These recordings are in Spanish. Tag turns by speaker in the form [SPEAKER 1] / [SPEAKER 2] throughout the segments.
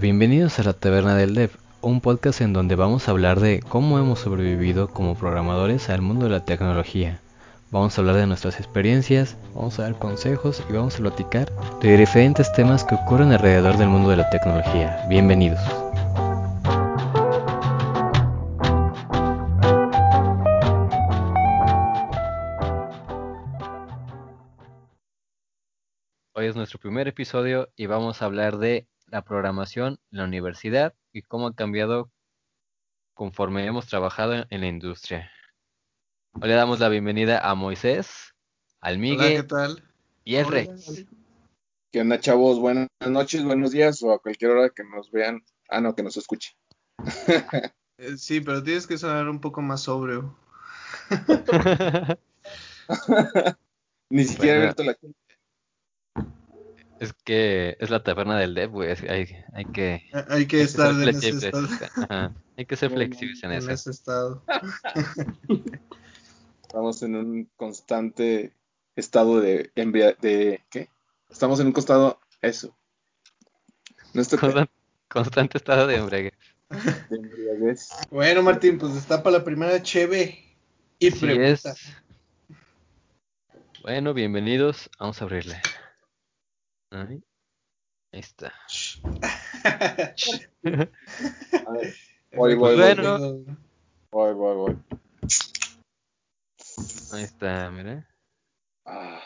[SPEAKER 1] Bienvenidos a la Taberna del Dev, un podcast en donde vamos a hablar de cómo hemos sobrevivido como programadores al mundo de la tecnología. Vamos a hablar de nuestras experiencias, vamos a dar consejos y vamos a platicar de diferentes temas que ocurren alrededor del mundo de la tecnología. Bienvenidos. Hoy es nuestro primer episodio y vamos a hablar de la programación en la universidad y cómo ha cambiado conforme hemos trabajado en, la industria. Hoy le damos la bienvenida a Moisés, al Miguel
[SPEAKER 2] ¿qué tal?
[SPEAKER 1] y el Rex.
[SPEAKER 3] ¿Qué onda, chavos? Buenas noches, buenos días o a cualquier hora que nos vean. Ah, no, que nos escuche.
[SPEAKER 2] Eh, sí, pero tienes que sonar un poco más sobrio.
[SPEAKER 3] Ni siquiera he abierto la
[SPEAKER 1] es que es la taberna del dev, güey. Hay, hay que.
[SPEAKER 2] Hay que estar en ese estado.
[SPEAKER 1] Hay que ser flexibles en,
[SPEAKER 2] en
[SPEAKER 1] eso.
[SPEAKER 2] ese estado.
[SPEAKER 3] Estamos en un constante estado de de ¿qué? Estamos en un costado eso.
[SPEAKER 1] No constante estado de embriaguez.
[SPEAKER 3] De embriaguez.
[SPEAKER 2] Bueno, Martín, pues está para la primera cheve y pregunta.
[SPEAKER 1] Bueno, bienvenidos. Vamos a abrirle. Ahí, está.
[SPEAKER 3] voy, voy,
[SPEAKER 1] bueno.
[SPEAKER 3] voy, voy, voy.
[SPEAKER 1] Ahí está, mira.
[SPEAKER 3] Ah.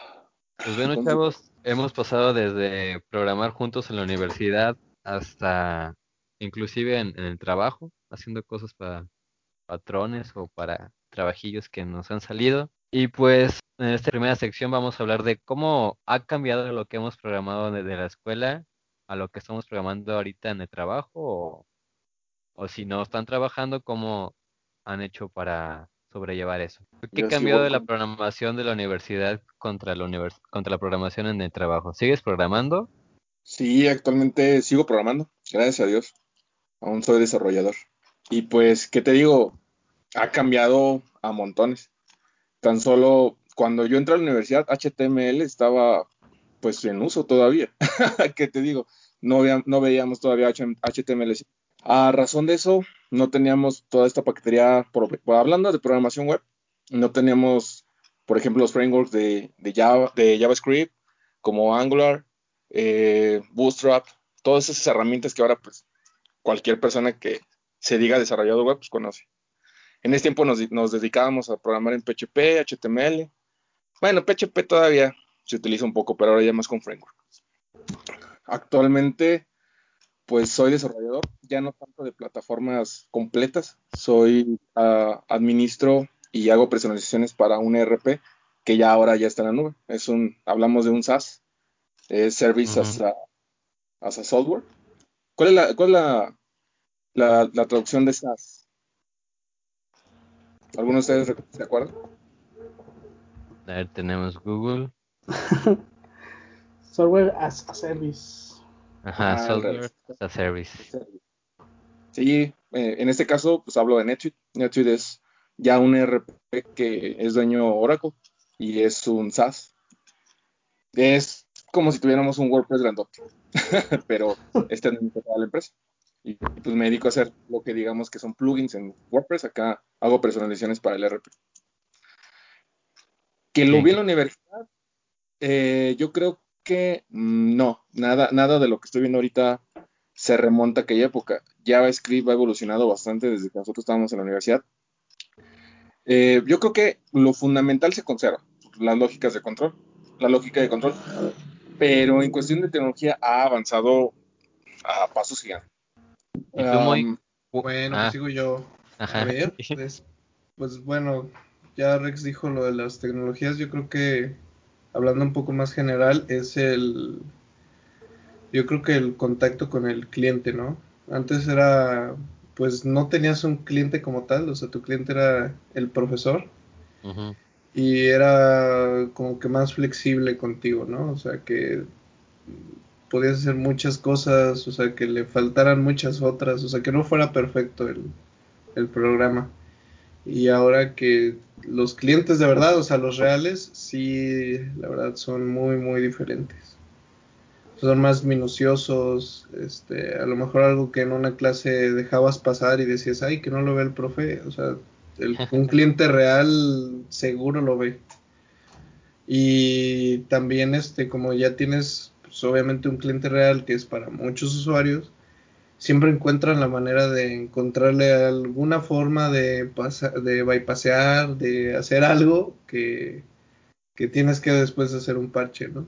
[SPEAKER 1] Pues bueno, chavos, hemos pasado desde programar juntos en la universidad hasta inclusive en, el trabajo, haciendo cosas para patrones o para trabajillos que nos han salido. Y pues en esta primera sección vamos a hablar de cómo ha cambiado lo que hemos programado desde la escuela a lo que estamos programando ahorita en el trabajo o, o si no están trabajando, cómo han hecho para sobrellevar eso. ¿Qué ha cambiado de la programación de la universidad contra la, univers contra la programación en el trabajo? ¿Sigues programando?
[SPEAKER 3] Sí, actualmente sigo programando, gracias a Dios. Aún soy desarrollador. Y pues, ¿qué te digo? Ha cambiado a montones. Tan solo cuando yo entré a la universidad, HTML estaba pues en uso todavía. ¿Qué te digo? No, no veíamos todavía HTML. A razón de eso, no teníamos toda esta paquetería, hablando de programación web, no teníamos, por ejemplo, los frameworks de, Java, de JavaScript, como Angular, eh, Bootstrap, todas esas herramientas que ahora pues cualquier persona que se diga desarrollador web pues conoce. En ese tiempo nos, nos dedicábamos a programar en PHP, HTML, bueno, PHP todavía se utiliza un poco, pero ahora ya más con framework. Actualmente, pues soy desarrollador, ya no tanto de plataformas completas, soy uh, administro y hago personalizaciones para un ERP que ya ahora ya está en la nube. Es un, hablamos de un SaaS, es Service as, a, Software. ¿Cuál es la, cuál es la, la, la traducción de SaaS? ¿Algunos de ustedes se acuerdan?
[SPEAKER 1] A ver, tenemos Google.
[SPEAKER 4] software as a service.
[SPEAKER 1] Ajá, ah, software as a service.
[SPEAKER 3] Sí, eh, en este caso, pues hablo de NetSuite. NetSuite es ya un ERP que es dueño Oracle y es un SaaS. Es como si tuviéramos un WordPress grandote, pero este es toda la empresa. Y pues me dedico a hacer lo que digamos que son plugins en WordPress. Acá hago personalizaciones para el ERP. Que lo vi en la universidad, eh, yo creo que mm, no, nada, nada de lo que estoy viendo ahorita se remonta a aquella época. JavaScript ha evolucionado bastante desde que nosotros estábamos en la universidad. Eh, yo creo que lo fundamental se conserva, las lógicas de control, la lógica de control, pero en cuestión de tecnología ha avanzado a pasos gigantes.
[SPEAKER 2] Bueno, pues ah. sigo yo. A ver, pues, pues bueno, ya Rex dijo lo de las tecnologías, yo creo que hablando un poco más general es el yo creo que el contacto con el cliente, ¿no? Antes era pues no tenías un cliente como tal, o sea, tu cliente era el profesor y era como que más flexible contigo, ¿no? O sea, que podías hacer muchas cosas, o sea, que le faltaran muchas otras, o sea, que no fuera perfecto el, el programa. Y ahora que los clientes de verdad, o sea, los reales, sí, la verdad son muy, muy diferentes. son más minuciosos, este, a lo mejor algo que en una clase dejabas pasar y decías, ay, que no lo ve el profe, o sea, un cliente real seguro lo ve. Y también, este, como ya tienes, pues, obviamente un cliente real que es para muchos usuarios, siempre encuentran la manera de encontrarle alguna forma de, de bypassear, de hacer algo que, que tienes que después hacer un parche, ¿no?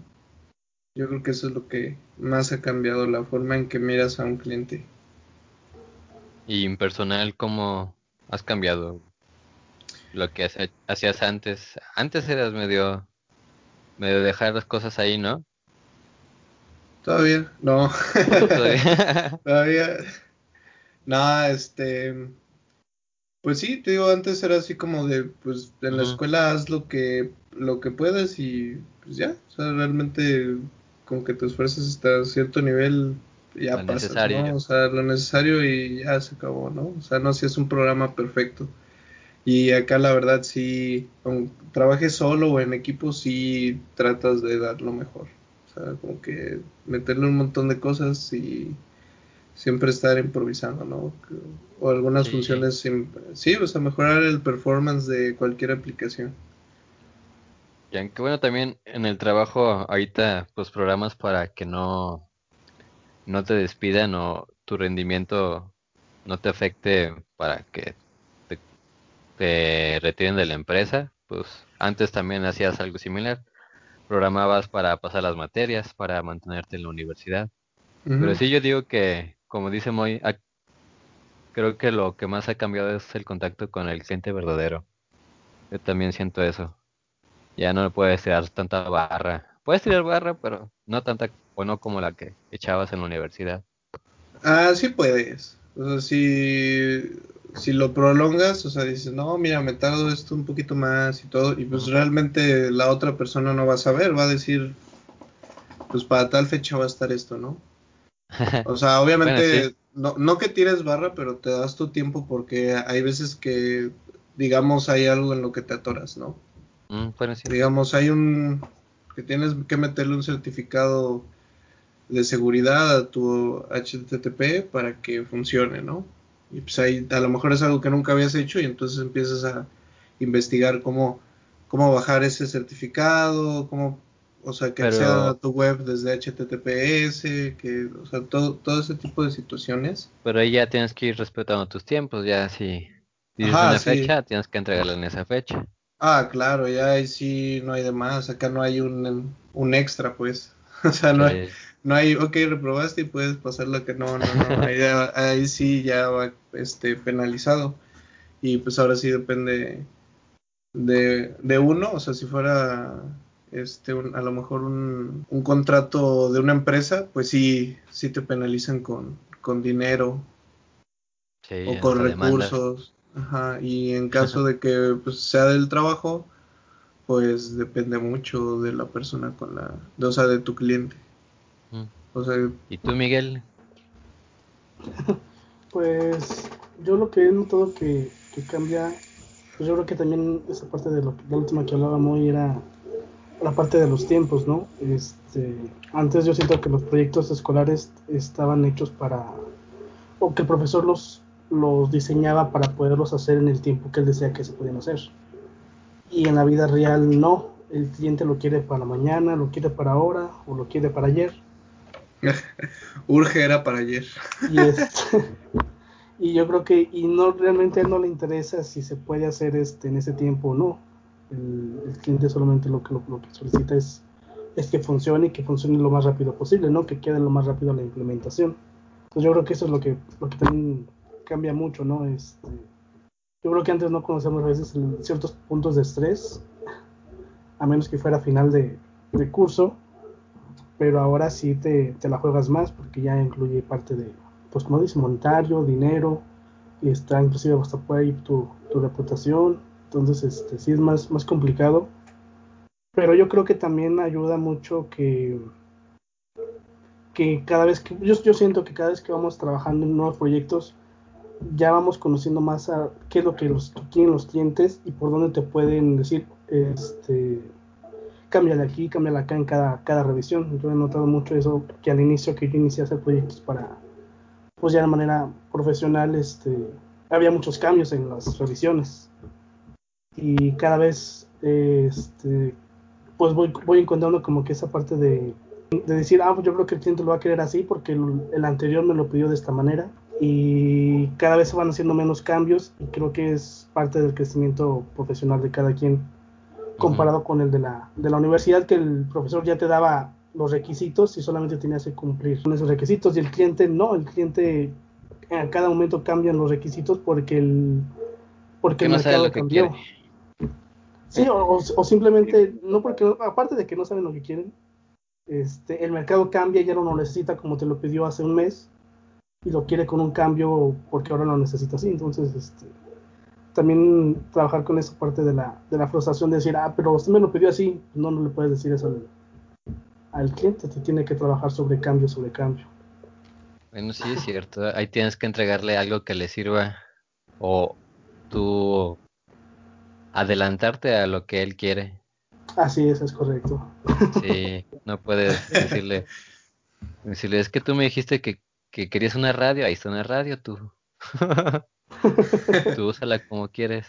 [SPEAKER 2] Yo creo que eso es lo que más ha cambiado, la forma en que miras a un cliente.
[SPEAKER 1] Y en personal, ¿cómo has cambiado lo que hacías antes? Antes eras medio, medio dejar las cosas ahí, ¿no?
[SPEAKER 2] Todavía, no. Todavía. Todavía. No, este. Pues sí, te digo, antes era así como de, pues en la escuela haz lo que, lo que puedas y pues ya, o sea, realmente con que te esfuerces hasta cierto nivel ya pasa, ¿no? O sea, lo necesario y ya se acabó, ¿no? O sea, no si es un programa perfecto. Y acá la verdad sí, aunque trabajes solo o en equipo, sí tratas de dar lo mejor. Sea, como que meterle un montón de cosas y siempre estar improvisando, ¿no? O algunas funciones, sí, o sea, mejorar el performance de cualquier aplicación.
[SPEAKER 1] Y aunque bueno, también en el trabajo ahorita pues programas para que no, no te despidan o tu rendimiento no te afecte para que te, te retiren de la empresa, pues antes también hacías algo similar. Programabas para pasar las materias, para mantenerte en la universidad. Pero sí yo digo que, como dice Moy, creo que lo que más ha cambiado es el contacto con el cliente verdadero. Yo también siento eso. Ya no le puedes tirar tanta barra. Puedes tirar barra, pero no tanta o no como la que echabas en la universidad.
[SPEAKER 2] Ah, sí puedes. O sea, si, si lo prolongas, o sea, dices, no, mira, me tardo esto un poquito más y todo, y pues realmente la otra persona no va a saber, va a decir, pues para tal fecha va a estar esto, ¿no? O sea, obviamente, no, no que tires barra, pero te das tu tiempo porque hay veces que, digamos, hay algo en lo que te atoras, ¿no? Mm, Digamos, hay un que tienes que meterle un certificado de seguridad a tu HTTP para que funcione, ¿no? Y pues ahí a lo mejor es algo que nunca habías hecho y entonces empiezas a investigar cómo, cómo bajar ese certificado, cómo, o sea, que acceda a tu web desde HTTPS, que, o sea, todo, todo ese tipo de situaciones.
[SPEAKER 1] Pero ahí ya tienes que ir respetando tus tiempos, ya si dices una fecha, tienes que entregarla en esa fecha.
[SPEAKER 2] Ah, claro, ya ahí sí no hay de más, acá no hay un, un extra, pues. O sea, no, hay, no hay, ok, reprobaste y puedes pasar lo que no, no, no, ahí, ahí sí ya va este, penalizado. Y pues ahora sí depende de, de uno, o sea, si fuera este a lo mejor un, un, contrato de una empresa, pues sí, sí te penalizan con, con dinero o con recursos. Ajá, y en caso de que pues, sea del trabajo, pues depende mucho de la persona con la, o sea, de tu cliente.
[SPEAKER 1] Mm. O sea, ¿y tú, Miguel?
[SPEAKER 4] pues yo lo que he notado que, que cambia, pues yo creo que también esa parte de lo la última que hablábamos hoy era la parte de los tiempos, ¿no? Este, antes yo siento que los proyectos escolares estaban hechos para o que el profesor los los diseñaba para poderlos hacer en el tiempo que él decía que se podían hacer. Y en la vida real no, el cliente lo quiere para mañana, lo quiere para ahora o lo quiere para ayer.
[SPEAKER 2] Urge era para ayer.
[SPEAKER 4] y, este, y yo creo que y no realmente no le interesa si se puede hacer este en ese tiempo o no. El, cliente solamente lo que, lo, que solicita es, es que funcione y que funcione lo más rápido posible, ¿no? Que quede lo más rápido la implementación. Entonces yo creo que eso es lo que, lo que también cambia mucho, ¿no? Este, yo creo que antes no conocemos a veces ciertos puntos de estrés, a menos que fuera final de, curso, pero ahora sí te, la juegas más porque ya incluye parte de, pues como monetario, dinero, está inclusive hasta por ahí tu, tu reputación, entonces este, sí es más, más complicado, pero yo creo que también ayuda mucho que que cada vez que yo, yo siento que cada vez que vamos trabajando en nuevos proyectos ya vamos conociendo más a qué es lo que los, quieren los clientes y por dónde te pueden decir este, cámbiale aquí, cámbiale acá en cada, cada revisión. Yo he notado mucho eso, que al inicio que yo inicié a hacer proyectos para, pues ya de manera profesional, este, había muchos cambios en las revisiones. Y cada vez, este, pues voy, voy encontrando como que esa parte de, de decir, ah, pues yo creo que el cliente lo va a querer así porque el, anterior me lo pidió de esta manera. Y cada vez se van haciendo menos cambios y creo que es parte del crecimiento profesional de cada quien comparado con el de la, de la universidad, que el profesor ya te daba los requisitos y solamente tenías que cumplir con esos requisitos y el cliente no, el cliente a cada momento cambian los requisitos porque el porque el mercado cambió. Sí, o, o, simplemente no porque aparte de que no saben lo que quieren, este, el mercado cambia, ya no lo necesita como te lo pidió hace un mes y lo quiere con un cambio porque ahora lo necesita así, entonces este también trabajar con esa parte de la, de la frustración de decir, ah, pero usted me lo pidió así, no, no le puedes decir eso al, al cliente, te tiene que trabajar sobre cambio, sobre cambio.
[SPEAKER 1] Bueno, sí es cierto, ahí tienes que entregarle algo que le sirva o tú adelantarte a lo que él quiere.
[SPEAKER 4] Así es, es correcto.
[SPEAKER 1] Sí, no puedes decirle, decirle, es que tú me dijiste que, que querías una radio, ahí está una radio, tú. Tú úsala como quieres.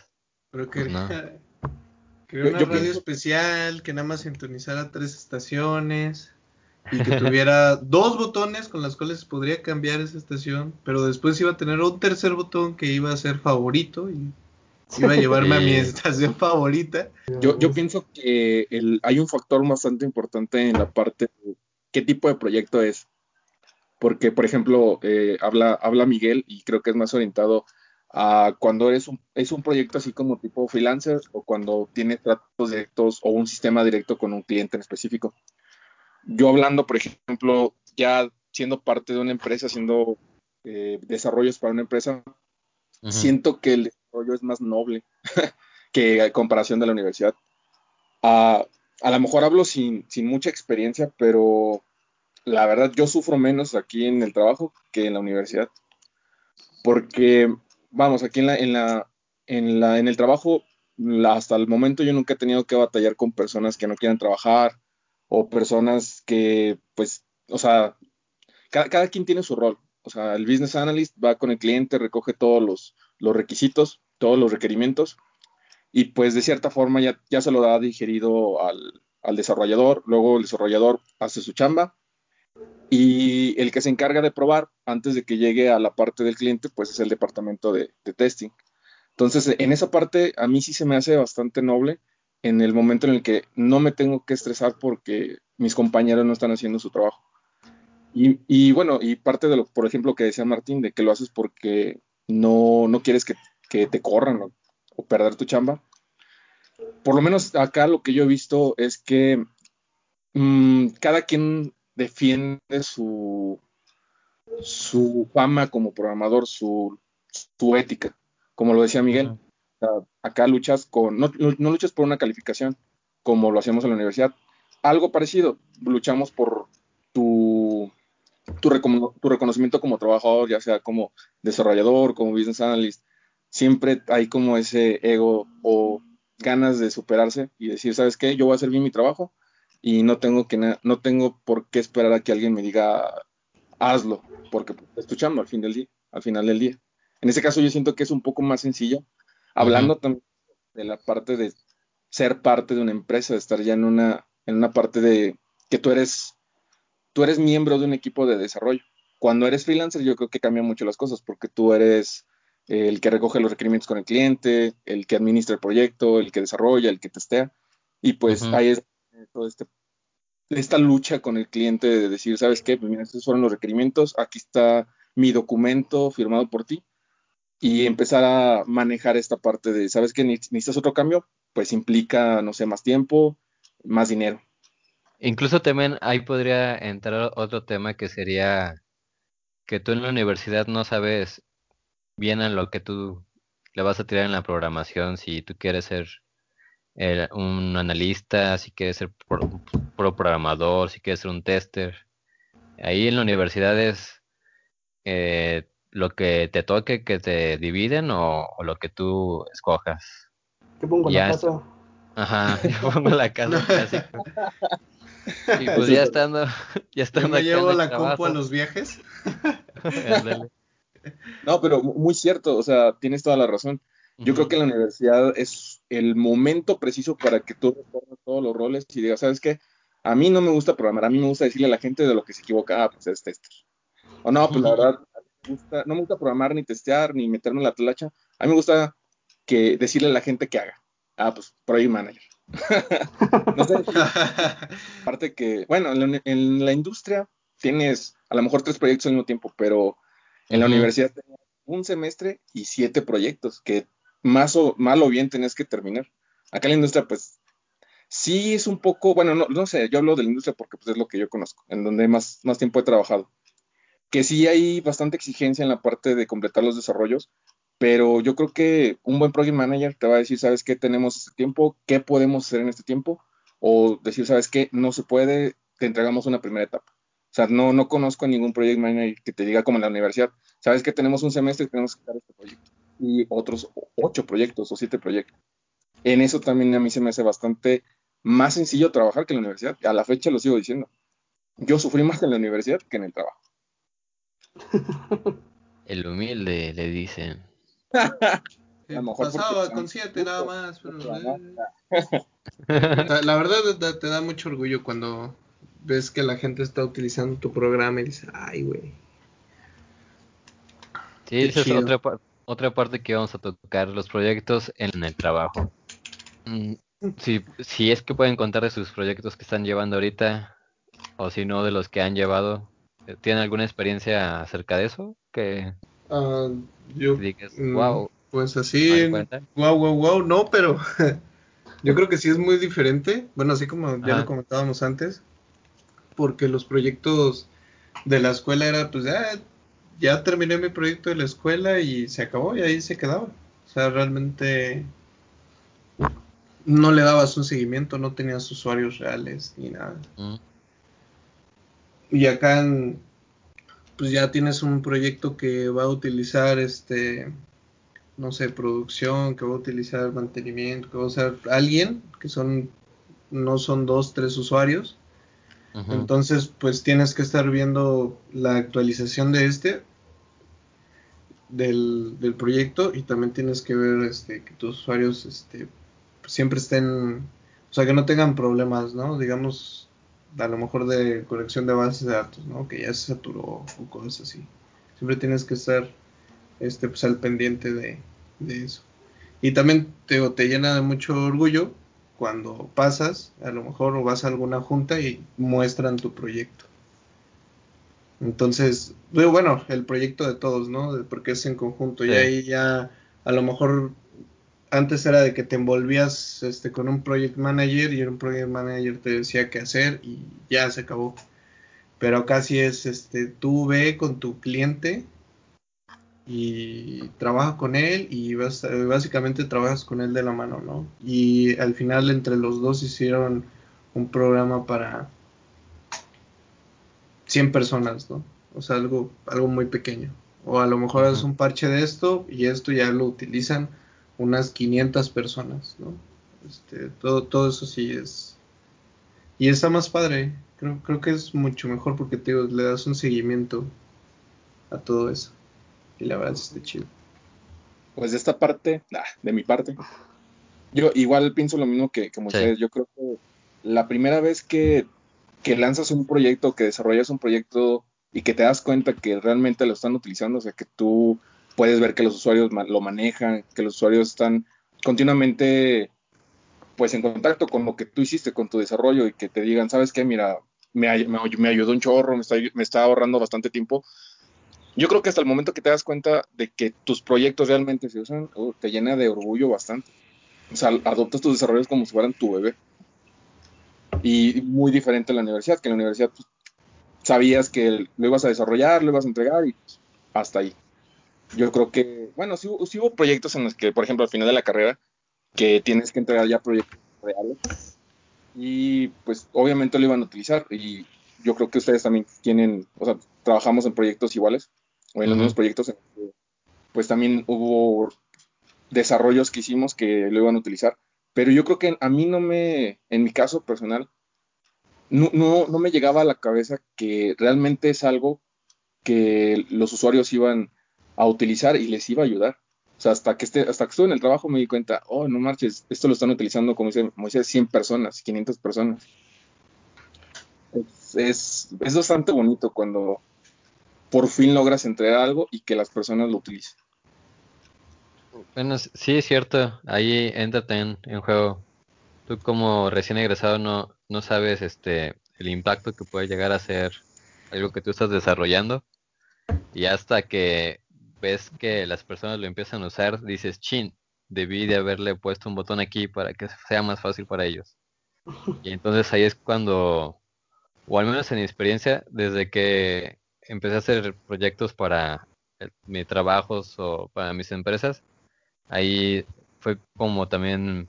[SPEAKER 2] Pero que pues una radio especial que nada más sintonizara tres estaciones y que tuviera dos botones con los cuales podría cambiar esa estación, pero después iba a tener un tercer botón que iba a ser favorito y iba a llevarme a mi estación favorita.
[SPEAKER 3] Yo, yo pienso que el, hay un factor bastante importante en la parte de qué tipo de proyecto es. Porque, por ejemplo, eh, habla, habla Miguel y creo que es más orientado cuando eres un, es un proyecto así como tipo freelancer o cuando tienes tratos directos o un sistema directo con un cliente en específico. Yo hablando, por ejemplo, ya siendo parte de una empresa, haciendo eh, desarrollos para una empresa, siento que el desarrollo es más noble que a comparación de la universidad. a lo mejor hablo sin, sin mucha experiencia, pero la verdad yo sufro menos aquí en el trabajo que en la universidad. Porque vamos, aquí en la, en la, en la, en el trabajo, hasta el momento yo nunca he tenido que batallar con personas que no quieran trabajar o personas que, pues, o sea, cada, quien tiene su rol. O sea, el business analyst va con el cliente, recoge todos los, los requisitos, todos los requerimientos y pues de cierta forma ya, ya se lo da digerido al, al desarrollador, luego el desarrollador hace su chamba y el que se encarga de probar antes de que llegue a la parte del cliente, pues es el departamento de, testing. Entonces, en esa parte a mí sí se me hace bastante noble en el momento en el que no me tengo que estresar porque mis compañeros no están haciendo su trabajo. Y, bueno, y parte de lo, por ejemplo, que decía Martín, de que lo haces porque no, no quieres que, te corran o, perder tu chamba. Por lo menos acá lo que yo he visto es que mm, cada quien defiende su, su fama como programador, su, su ética, como lo decía Miguel. acá luchas con, no, luchas por una calificación, como lo hacíamos en la universidad. Algo parecido, luchamos por tu, tu, tu reconocimiento como trabajador, ya sea como desarrollador, como business analyst. Siempre hay como ese ego o ganas de superarse y decir, ¿sabes qué? Yo voy a hacer bien mi trabajo y no tengo que no tengo por qué esperar a que alguien me diga hazlo, porque escuchando al fin del día, al final del día. En ese caso yo siento que es un poco más sencillo, hablando también de la parte de ser parte de una empresa, de estar ya en una en una parte de que tú eres tú eres miembro de un equipo de desarrollo. Cuando eres freelancer yo creo que cambia mucho las cosas porque tú eres el que recoge los requerimientos con el cliente, el que administra el proyecto, el que desarrolla, el que testea y pues ahí es todo este, esta lucha con el cliente de decir, ¿sabes qué? Pues mira, estos fueron los requerimientos, aquí está mi documento firmado por ti y empezar a manejar esta parte de, ¿sabes qué? ¿Necesitas otro cambio? Pues implica, no sé, más tiempo, más dinero.
[SPEAKER 1] Incluso también ahí podría entrar otro tema que sería que tú en la universidad no sabes bien a lo que tú le vas a tirar en la programación, si tú quieres ser un analista, si quieres ser pro, programador, si quieres ser un tester. Ahí en la universidad es eh, lo que te toque que te dividen o, lo que tú escojas.
[SPEAKER 4] ¿Qué pongo la casa?
[SPEAKER 1] Ajá, yo pongo la casa clásica. Y pues ya estando, ya estando
[SPEAKER 2] me llevo la compu a los viajes.
[SPEAKER 3] no, pero muy cierto, o sea, tienes toda la razón. Yo creo que la universidad es el momento preciso para que tú recorras todos los roles y digas, ¿sabes qué? A mí no me gusta programar, a mí me gusta decirle a la gente de lo que se equivoca, ah, pues es tester. O no, pues la verdad, no me gusta programar ni testear ni meterme en la tlacha. A mí me gusta que decirle a la gente que haga. Ah, pues Project Manager. no sé. Aparte que, bueno, en la, industria tienes a lo mejor tres proyectos al mismo tiempo, pero en la universidad tenías un semestre y siete proyectos que más o, mal o bien tenés que terminar. Acá en la industria, pues, sí es un poco, bueno, no, no sé, yo hablo de la industria porque pues, es lo que yo conozco, en donde más, más tiempo he trabajado. Que sí hay bastante exigencia en la parte de completar los desarrollos, pero yo creo que un buen project manager te va a decir, ¿sabes qué? Tenemos este tiempo, ¿qué podemos hacer en este tiempo? O decir, ¿sabes qué? No se puede, te entregamos una primera etapa. O sea, no, no conozco a ningún project manager que te diga como en la universidad, ¿sabes qué? Tenemos un semestre y tenemos que sacar este proyecto. Y otros ocho proyectos o siete proyectos. En eso también a mí se me hace bastante más sencillo trabajar que en la universidad. A la fecha lo sigo diciendo. Yo sufrí más en la universidad que en el trabajo.
[SPEAKER 1] El humilde le dicen.
[SPEAKER 2] pasaba con siete nada más. la, verdad te da mucho orgullo cuando ves que la gente está utilizando tu programa y dices, ay, güey.
[SPEAKER 1] Sí, esa es otra, otra parte que vamos a tocar, los proyectos en el trabajo. Mm, si, si es que pueden contar de sus proyectos que están llevando ahorita, o si no, de los que han llevado, ¿tienen alguna experiencia acerca de eso? Que
[SPEAKER 2] Uh, yo, wow. Mm, pues así, wow, wow, wow, no, pero yo creo que sí es muy diferente. Bueno, así como ya lo comentábamos antes, porque los proyectos de la escuela era, pues ya, ya terminé mi proyecto de la escuela y se acabó y ahí se quedaba. O sea, realmente no le dabas un seguimiento, no tenías usuarios reales ni nada. Mm. Y acá en, pues ya tienes un proyecto que va a utilizar este no sé, producción, que va a utilizar mantenimiento, que va a usar alguien, que son, no son dos, tres usuarios. Entonces, pues tienes que estar viendo la actualización de este, del, del, proyecto, y también tienes que ver este, que tus usuarios este, siempre estén, o sea, que no tengan problemas, ¿no? Digamos, a lo mejor de colección de bases de datos, ¿no? Que ya se saturó o cosas así. Siempre tienes que estar este, pues, al pendiente de, eso. Y también te, te llena de mucho orgullo cuando pasas, a lo mejor o vas a alguna junta y muestran tu proyecto. Entonces, bueno, el proyecto de todos, ¿no? Porque es en conjunto. Y ahí ya, a lo mejor antes era de que te envolvías este, con un project manager y un project manager te decía qué hacer y ya se acabó. Pero casi es, este, tú ve con tu cliente y trabaja con él y básicamente trabajas con él de la mano, ¿no? Y al final entre los dos hicieron un programa para 100 personas, ¿no? O sea, algo, algo muy pequeño. O a lo mejor es un parche de esto y esto ya lo utilizan unas 500 personas, ¿no? Este, todo, todo eso sí es... Y está más padre, creo, creo que es mucho mejor porque te le das un seguimiento a todo eso. Y la verdad está chido.
[SPEAKER 3] Pues de esta parte, de mi parte, yo igual pienso lo mismo que, que ustedes. Yo creo que la primera vez que, que lanzas un proyecto, que desarrollas un proyecto y que te das cuenta que realmente lo están utilizando, o sea, que tú puedes ver que los usuarios lo manejan, que los usuarios están continuamente pues en contacto con lo que tú hiciste, con tu desarrollo y que te digan, ¿sabes qué? Mira, me, me, ayudó un chorro, me está, me está ahorrando bastante tiempo. Yo creo que hasta el momento que te das cuenta de que tus proyectos realmente se usan, te llena de orgullo bastante. O sea, adoptas tus desarrollos como si fueran tu bebé. Y muy diferente en la universidad, que en la universidad pues, sabías que lo ibas a desarrollar, lo ibas a entregar y pues, hasta ahí yo creo que, bueno, sí, hubo proyectos en los que, por ejemplo, al final de la carrera, que tienes que entregar ya proyectos reales y pues obviamente lo iban a utilizar y yo creo que ustedes también tienen, o sea, trabajamos en proyectos iguales o en los mismos proyectos, pues también hubo desarrollos que hicimos que lo iban a utilizar, pero yo creo que a mí no me, en mi caso personal, no, no, no me llegaba a la cabeza que realmente es algo que los usuarios iban a utilizar y les iba a ayudar. O sea, hasta que, esté, hasta que estuve en el trabajo me di cuenta, oh, no marches, esto lo están utilizando, como dice Moisés, 100 personas, 500 personas. Es, es, bastante bonito cuando por fin logras entregar algo y que las personas lo utilicen.
[SPEAKER 1] Bueno, sí es cierto, ahí entra también en juego. Tú como recién egresado no, no sabes este el impacto que puede llegar a ser algo que tú estás desarrollando y hasta que ves que las personas lo empiezan a usar, dices, chin, debí de haberle puesto un botón aquí para que sea más fácil para ellos. Y entonces ahí es cuando, o al menos en mi experiencia, desde que empecé a hacer proyectos para mis trabajos o para mis empresas, ahí fue como también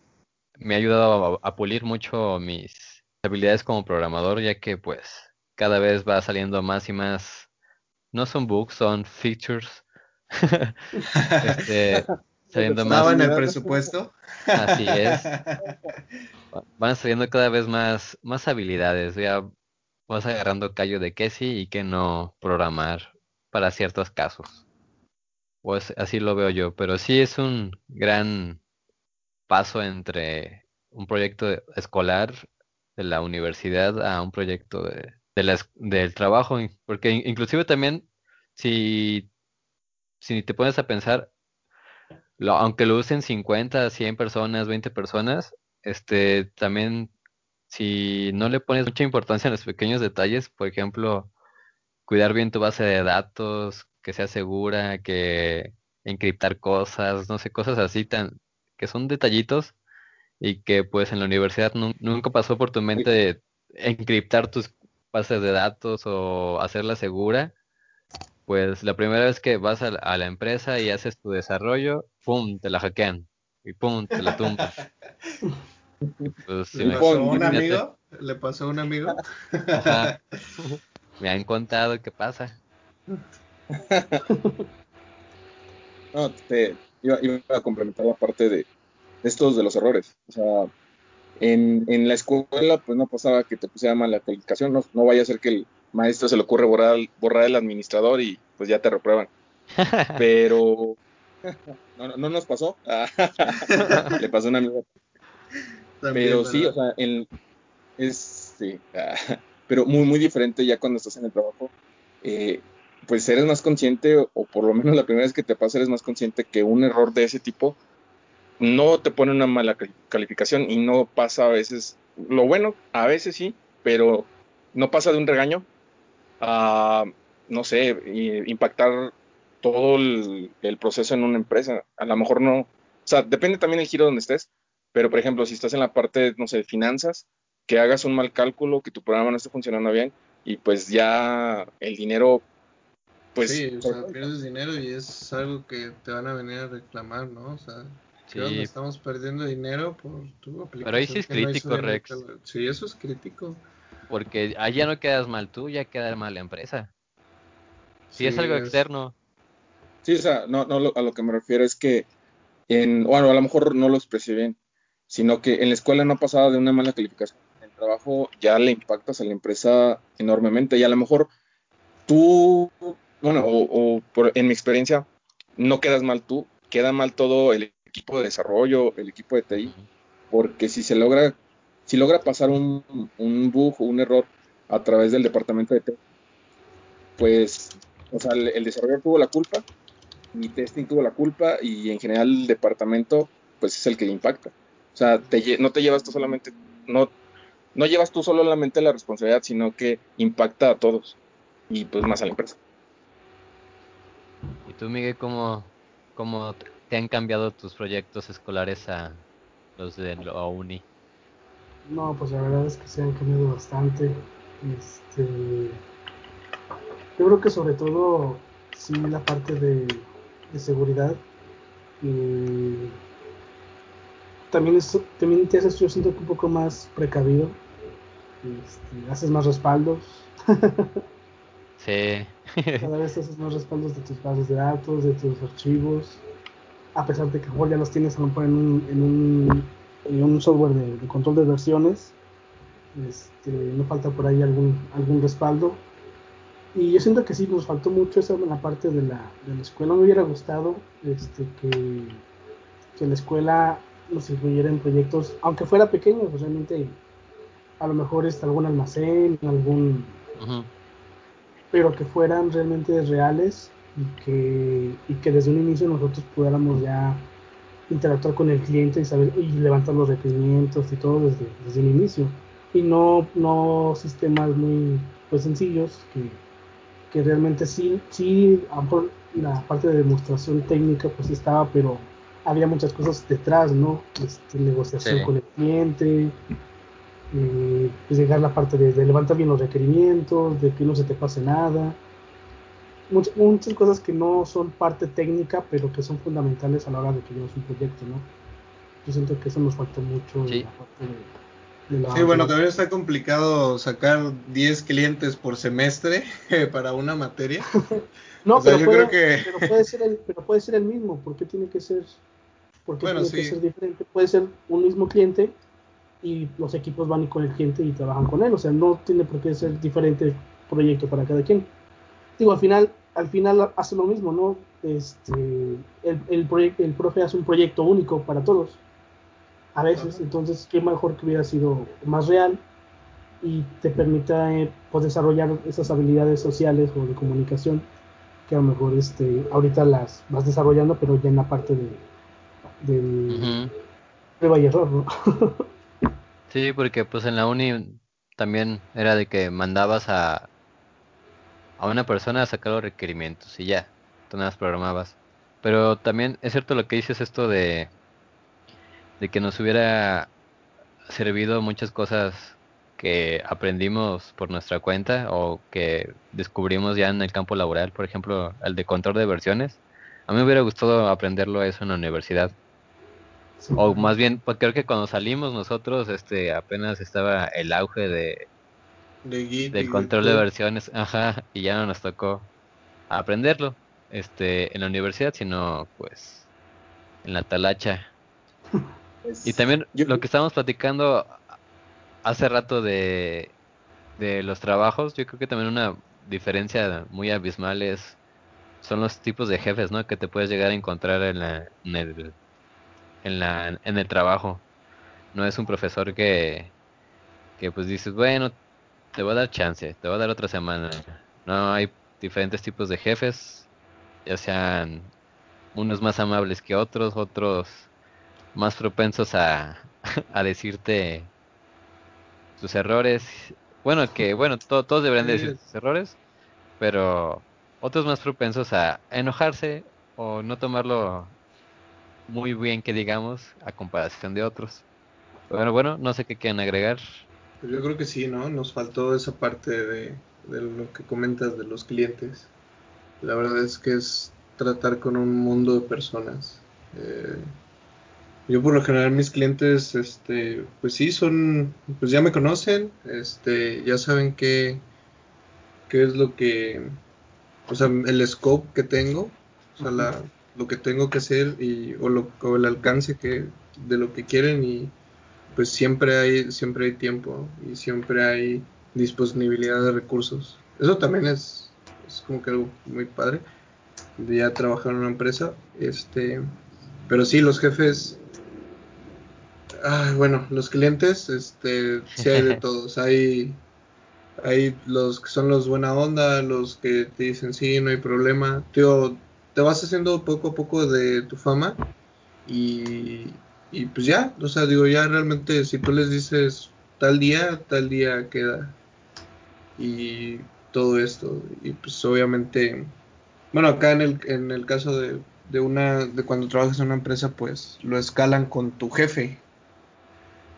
[SPEAKER 1] me ha ayudado a, pulir mucho mis habilidades como programador, ya que pues cada vez va saliendo más y más, no son bugs, son features.
[SPEAKER 2] este, saliendo más. en el presupuesto?
[SPEAKER 1] Así es. Van saliendo cada vez más, más habilidades. Ya vas agarrando callo de que sí y que no programar para ciertos casos. Pues así lo veo yo, pero sí es un gran paso entre un proyecto escolar de la universidad a un proyecto de, del trabajo, porque inclusive también si, si te pones a pensar, aunque lo usen 50, 100 personas, 20 personas, este también si no le pones mucha importancia en los pequeños detalles, por ejemplo, cuidar bien tu base de datos, que sea segura, que encriptar cosas, no sé, cosas así tan que son detallitos y que pues en la universidad nunca pasó por tu mente encriptar tus bases de datos o hacerla segura, pues la primera vez que vas a la, empresa y haces tu desarrollo, ¡pum! te la hackean y ¡pum! te la tumban.
[SPEAKER 2] Pues, ¿Le pasó a un amigo? ¿Le pasó a un amigo?
[SPEAKER 1] Me han contado qué pasa.
[SPEAKER 3] no, te iba, a complementar la parte de estos de los errores. O sea, en, en, la escuela pues no pasaba que te pusiera mal la calificación, no, no, vaya a ser que el maestro se le ocurre borrar, borrar el administrador y pues ya te reprueban. Pero no, no, nos pasó, le pasó a un amigo. Pero sí, o sea, es, pero muy, muy diferente ya cuando estás en el trabajo. Eh, pues eres más consciente, o por lo menos la primera vez que te pasa, eres más consciente que un error de ese tipo no te pone una mala calificación y no pasa a veces, lo bueno, a veces sí, pero no pasa de un regaño a, no sé, impactar todo el, proceso en una empresa. A lo mejor no, o sea, depende también del giro donde estés, pero por ejemplo, si estás en la parte, no sé, de finanzas, que hagas un mal cálculo, que tu programa no esté funcionando bien y pues ya el dinero pues
[SPEAKER 2] sí, o sea, pierdes dinero y es algo que te van a venir a reclamar, ¿no? O sea, Sí. Estamos perdiendo dinero por tu aplicación.
[SPEAKER 1] Pero ahí sí es crítico, Rex.
[SPEAKER 2] Sí, eso es crítico.
[SPEAKER 1] Porque allá no quedas mal tú, ya queda mal la empresa. Si es algo externo.
[SPEAKER 3] Sí, o sea, no, no, a lo que me refiero es que, en, bueno, a lo mejor no lo expresé bien, sino que en la escuela no pasaba de una mala calificación. En el trabajo ya le impactas a la empresa enormemente y a lo mejor tú, bueno, o, o por, en mi experiencia, no quedas mal tú, queda mal todo el equipo de desarrollo, el equipo de TI, porque si se logra, si logra pasar un, un bug o un error a través del departamento de TI, pues, o sea, el, desarrollador tuvo la culpa, y testing tuvo la culpa, y en general el departamento, pues es el que impacta. O sea, no te llevas tú solamente, no, no llevas tú solamente la responsabilidad, sino que impacta a todos, y pues más a la empresa.
[SPEAKER 1] ¿Y tú, Miguel, cómo, cómo te han cambiado tus proyectos escolares a los de la uni?
[SPEAKER 4] No, pues la verdad es que se han cambiado bastante. Este, yo creo que sobre todo sí la parte de, seguridad. También, es, también te haces, yo siento que un poco más precavido. Este, haces más respaldos.
[SPEAKER 1] sí.
[SPEAKER 4] Cada vez haces más respaldos de tus bases de datos, de tus archivos a pesar de que ya los tienes a lo mejor en un, en un, un software de, control de versiones. Este, no falta por ahí algún, algún respaldo. Y yo siento que sí, nos faltó mucho esa la parte de la, de la escuela. Me hubiera gustado este, que, que la escuela nos incluyera en proyectos, aunque fuera pequeño, pues realmente a lo mejor está algún almacén, algún... Pero que fueran realmente reales y que, y que desde un inicio nosotros pudiéramos ya interactuar con el cliente y saber y levantar los requerimientos y todo desde, desde el inicio. Y no no sistemas muy pues sencillos que, que realmente sí sí a lo mejor la parte de demostración técnica pues estaba pero había muchas cosas detrás no este, negociación con el cliente eh, pues llegar la parte de, de, levantar bien los requerimientos de que no se te pase nada muchas, cosas que no son parte técnica, pero que son fundamentales a la hora de que lleves un proyecto, ¿no? Yo siento que eso nos faltó mucho
[SPEAKER 2] sí.
[SPEAKER 4] la parte
[SPEAKER 2] de, sí, bueno, también está complicado sacar 10 clientes por semestre para una materia.
[SPEAKER 4] no, pero, puede, pero, puede, ser el, pero puede ser el mismo. ¿Por qué tiene que ser, por qué tiene que ser diferente? Puede ser un mismo cliente y los equipos van con el cliente y trabajan con él. O sea, no tiene por qué ser diferente proyecto para cada quien. Digo, al final al final hace lo mismo, ¿no? Este, el, el, el profe hace un proyecto único para todos. A veces, entonces, qué mejor que hubiera sido más real y te permita eh, pues, desarrollar esas habilidades sociales o de comunicación que a lo mejor este, ahorita las vas desarrollando, pero ya en la parte de del y error, ¿no?
[SPEAKER 1] sí, porque pues en la uni también era de que mandabas a a una persona a sacar los requerimientos y ya, tú nada más programabas. Pero también es cierto lo que dices esto de, de que nos hubiera servido muchas cosas que aprendimos por nuestra cuenta o que descubrimos ya en el campo laboral, por ejemplo, el de control de versiones. A mí me hubiera gustado aprenderlo eso en la universidad. O más bien, pues creo que cuando salimos nosotros, este, apenas estaba el auge de, del control de, versiones, ajá, y ya no nos tocó aprenderlo este en la universidad, sino pues en la talacha. y también lo que estábamos platicando hace rato de, de los trabajos, yo creo que también una diferencia muy abismal es son los tipos de jefes, ¿no? Que te puedes llegar a encontrar en, la, en el en la en el trabajo. No es un profesor que que pues dices, bueno, te voy a dar chance, te voy a dar otra semana. No hay diferentes tipos de jefes, ya sean unos más amables que otros, otros más propensos a, a decirte sus errores. Bueno, que bueno, todos deberían decir sus errores, pero otros más propensos a enojarse o no tomarlo muy bien que digamos a comparación de otros. Bueno, bueno, no sé qué quieren agregar.
[SPEAKER 2] Pues yo creo que sí, ¿no? Nos faltó esa parte de, lo que comentas de los clientes. La verdad es que es tratar con un mundo de personas. Eh, yo por lo general mis clientes, este, pues sí, son, pues ya me conocen, este, ya saben qué, qué es lo que, o sea, el scope que tengo, o sea, la, lo que tengo que hacer y, o, lo, o el alcance que, de lo que quieren y pues siempre hay, siempre hay tiempo y siempre hay disponibilidad de recursos. Eso también es, es como que algo muy padre de ya trabajar en una empresa. Este, pero sí, los jefes, ah, bueno, los clientes, este, sí hay de todos. Hay, hay los que son los buena onda, los que te dicen sí, no hay problema. Tío, te vas haciendo poco a poco de tu fama y, y pues ya, o sea, digo, ya realmente si tú les dices tal día, tal día queda. Y todo esto. Y pues obviamente, bueno, acá en el, en el caso de, de una, de cuando trabajas en una empresa, pues lo escalan con tu jefe.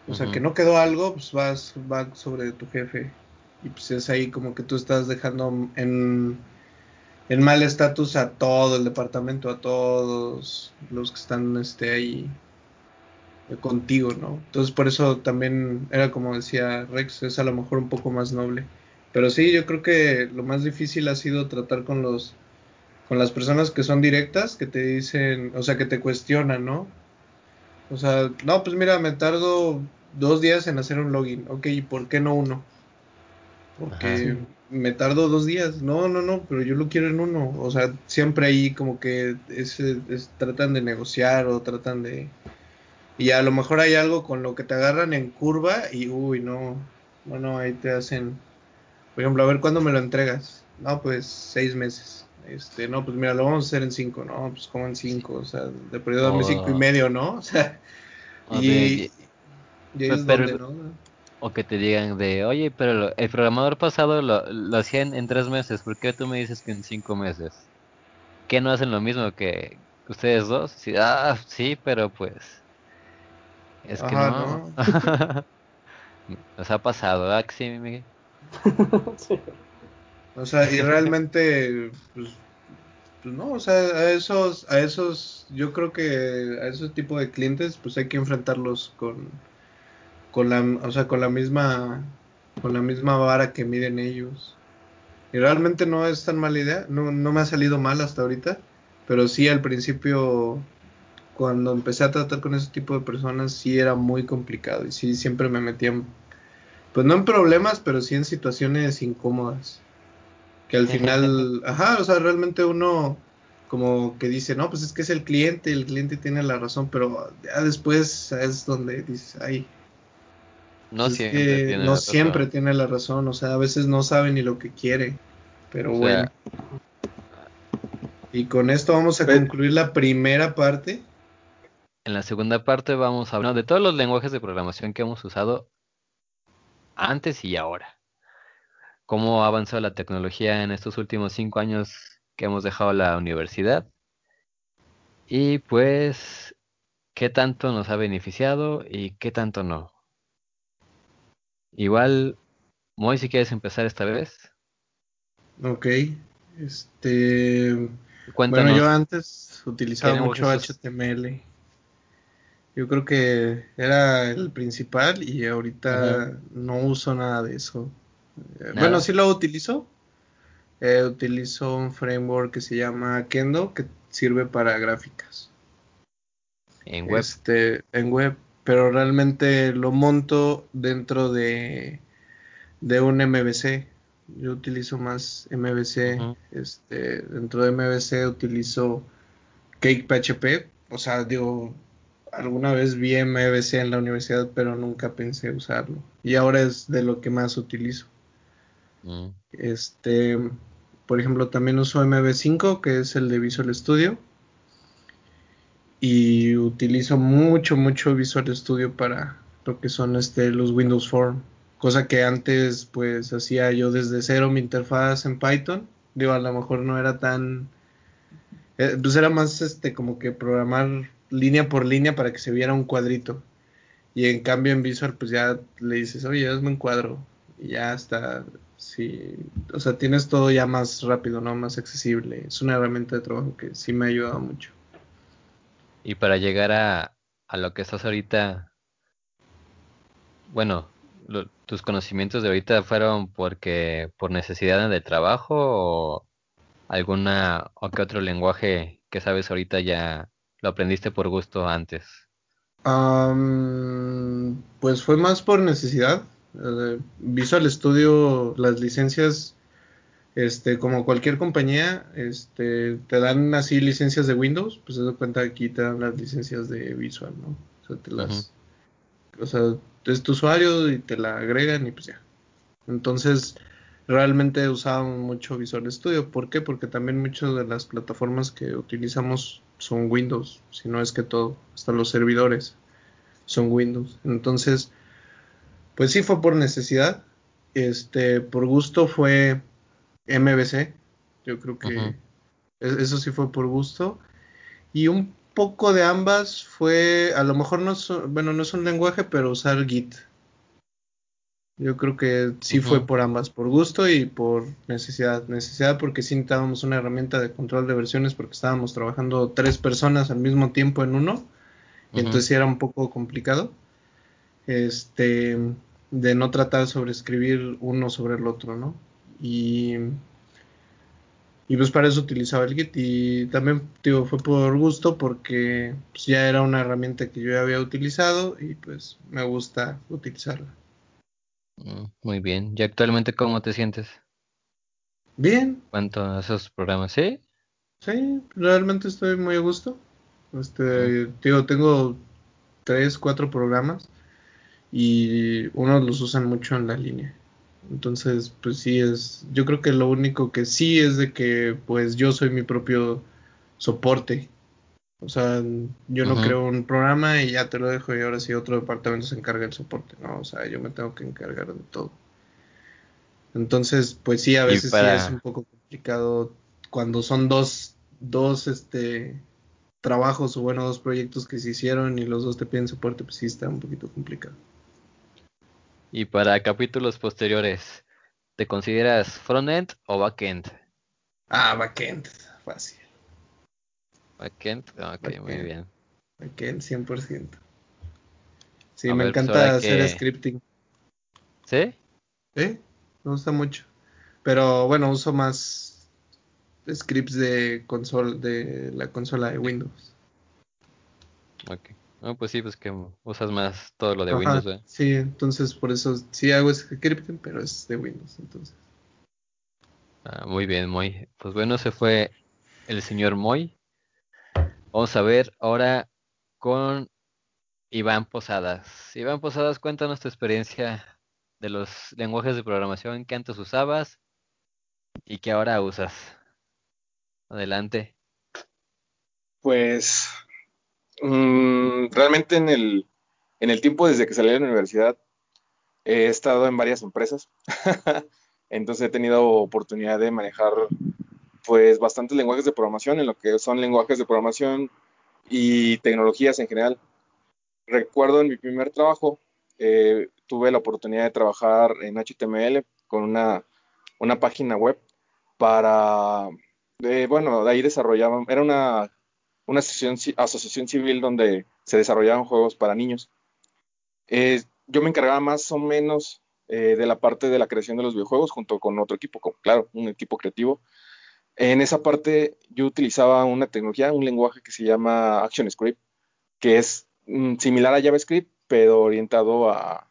[SPEAKER 2] O sea, que no quedó algo, pues vas, va sobre tu jefe. Y pues es ahí como que tú estás dejando en, en mal estatus a todo el departamento, a todos los que están este, ahí contigo, ¿no? Entonces por eso también era como decía Rex, es a lo mejor un poco más noble. Pero sí, yo creo que lo más difícil ha sido tratar con los con las personas que son directas, que te dicen, o sea, que te cuestionan, ¿no? O sea, no, pues mira, me tardo dos días en hacer un login. Ok, ¿y por qué no uno? Porque me tardo dos días. No, no, no, pero yo lo quiero en uno. O sea, siempre ahí como que tratan de negociar o tratan de... Y a lo mejor hay algo con lo que te agarran en curva y, uy, no, bueno, ahí te hacen... Por ejemplo, a ver cuándo me lo entregas. No, pues seis meses. Este, no, pues mira, lo vamos a hacer en cinco, ¿no? Pues como en cinco, o sea, de periodo dame cinco y medio, ¿no? O sea, y,
[SPEAKER 1] O que te digan de, oye, pero el programador pasado lo, lo hacían en tres meses, ¿por qué tú me dices que en cinco meses? ¿Qué no hacen lo mismo que ustedes dos? Sí, ah, sí, pero pues... Es que no. Nos ha pasado, ¿verdad sí, Miguel?
[SPEAKER 2] sí. O sea, y realmente, pues, pues, no, o sea, a esos, a esos, yo creo que a esos tipo de clientes, pues hay que enfrentarlos con, con la, o sea, con la misma, con la misma vara que miden ellos. Y realmente no es tan mala idea, no, no me ha salido mal hasta ahorita, pero sí al principio, cuando empecé a tratar con ese tipo de personas, sí era muy complicado y sí siempre me metían, pues no en problemas, pero sí en situaciones incómodas que al final, ajá, o sea, realmente uno como que dice, no, pues es que es el cliente, el cliente tiene la razón, pero ya después es donde dices, ay, no siempre, tiene, no la siempre tiene la razón, o sea, a veces no sabe ni lo que quiere, pero bueno. Y con esto vamos a concluir la primera parte.
[SPEAKER 1] En la segunda parte vamos a hablar de todos los lenguajes de programación que hemos usado antes y ahora cómo ha avanzado la tecnología en estos últimos cinco años que hemos dejado la universidad y pues qué tanto nos ha beneficiado y qué tanto no. Igual, Moy, si quieres empezar esta vez.
[SPEAKER 2] Ok, este... Bueno, yo antes utilizaba mucho HTML. Yo creo que era el principal y ahorita no uso nada de eso. Bueno, sí lo utilizo. Eh, utilizo un framework que se llama Kendo que sirve para gráficas. En web. Este, en web, pero realmente lo monto dentro de, de un MVC. Yo utilizo más MVC. Este, dentro de MVC utilizo Cake PHP. O sea, digo, alguna vez vi MVC en la universidad, pero nunca pensé usarlo. Y ahora es de lo que más utilizo. Mm. Este, por ejemplo, también uso MV5, que es el de Visual Studio. Y utilizo mucho, mucho Visual Studio para lo que son este, los Windows Form. Cosa que antes, pues, hacía yo desde cero mi interfaz en Python. Digo, a lo mejor no era tan. Eh, pues era más este, como que programar línea por línea para que se viera un cuadrito. Y en cambio en Visual, pues ya le dices, oye, hazme un cuadro. Y ya está sí, o sea, tienes todo ya más rápido, ¿no? Más accesible. Es una herramienta de trabajo que sí me ha ayudado mucho.
[SPEAKER 1] Y para llegar a, a lo que estás ahorita, bueno, tus conocimientos de ahorita fueron porque por necesidad de trabajo o alguna o qué otro lenguaje que sabes ahorita ya lo aprendiste por gusto antes.
[SPEAKER 2] pues fue más por necesidad. Eh, Visual Studio, las licencias, este, como cualquier compañía, este, te dan así licencias de Windows, pues se da cuenta aquí te dan las licencias de Visual, ¿no? O sea, te las, o sea, es tu usuario y te la agregan y pues ya. Entonces, realmente usamos mucho Visual Studio. ¿Por qué? Porque también muchas de las plataformas que utilizamos son Windows, si no es que todo, hasta los servidores son Windows. Entonces, pues sí fue por necesidad. Este, por gusto fue MBC. Yo creo que eso sí fue por gusto. Y un poco de ambas fue, a lo mejor no bueno, no es un lenguaje, pero usar Git. Yo creo que sí fue por ambas, por gusto y por necesidad. Necesidad porque sí necesitábamos una herramienta de control de versiones porque estábamos trabajando tres personas al mismo tiempo en uno. Y entonces sí era un poco complicado este, de no tratar sobre escribir uno sobre el otro, ¿no? Y, Y pues para eso utilizaba el Git y también digo, fue por gusto porque pues, ya era una herramienta que yo ya había utilizado y pues me gusta utilizarla.
[SPEAKER 1] Mm, muy bien. ¿Y actualmente cómo te sientes?
[SPEAKER 2] Bien.
[SPEAKER 1] ¿Cuánto a esos programas? ¿Sí?
[SPEAKER 2] Sí, realmente estoy muy a gusto. Este, digo, tengo tres, cuatro programas y unos los usan mucho en la línea. Entonces, pues sí es, yo creo que lo único que sí es de que pues yo soy mi propio soporte. O sea, yo no creo un programa y ya te lo dejo y ahora sí otro departamento se encarga del soporte, ¿no? O sea, yo me tengo que encargar de todo. Entonces, pues sí, a veces sí es un poco complicado cuando son dos, dos, este, trabajos o bueno, dos proyectos que se hicieron y los dos te piden soporte, pues sí está un poquito complicado.
[SPEAKER 1] Y para capítulos posteriores, ¿te consideras frontend o backend?
[SPEAKER 2] Ah, backend, fácil.
[SPEAKER 1] Backend, ok, muy bien.
[SPEAKER 2] Backend 100%. Sí, me pues encanta hacer scripting.
[SPEAKER 1] ¿Sí?
[SPEAKER 2] ¿Eh? Me gusta mucho. Pero bueno, uso más scripts de consola de la consola de Windows.
[SPEAKER 1] Ok. No, pues sí, pues que usas más todo lo de Windows, ¿eh?
[SPEAKER 2] Sí, entonces por eso sí hago scripting, pero es de Windows, entonces.
[SPEAKER 1] Ah, muy bien, Moy. Pues bueno, se fue el señor Moy. Vamos a ver ahora con Iván Posadas. Iván Posadas, cuéntanos tu experiencia de los lenguajes de programación que antes usabas y que ahora usas. Adelante.
[SPEAKER 3] Pues Mm, realmente en el, en el tiempo desde que salí de la universidad he estado en varias empresas. Entonces he tenido oportunidad de manejar pues bastantes lenguajes de programación en lo que son lenguajes de programación y tecnologías en general. Recuerdo en mi primer trabajo eh, tuve la oportunidad de trabajar en HTML con una, una página web para, eh, bueno, de ahí desarrollaban, era una una asociación, civil donde se desarrollaban juegos para niños. Eh, yo me encargaba más o menos eh, de la parte de la creación de los videojuegos junto con otro equipo, claro, un equipo creativo. En esa parte yo utilizaba una tecnología, un lenguaje que se llama ActionScript, que es mm, similar a JavaScript, pero orientado a,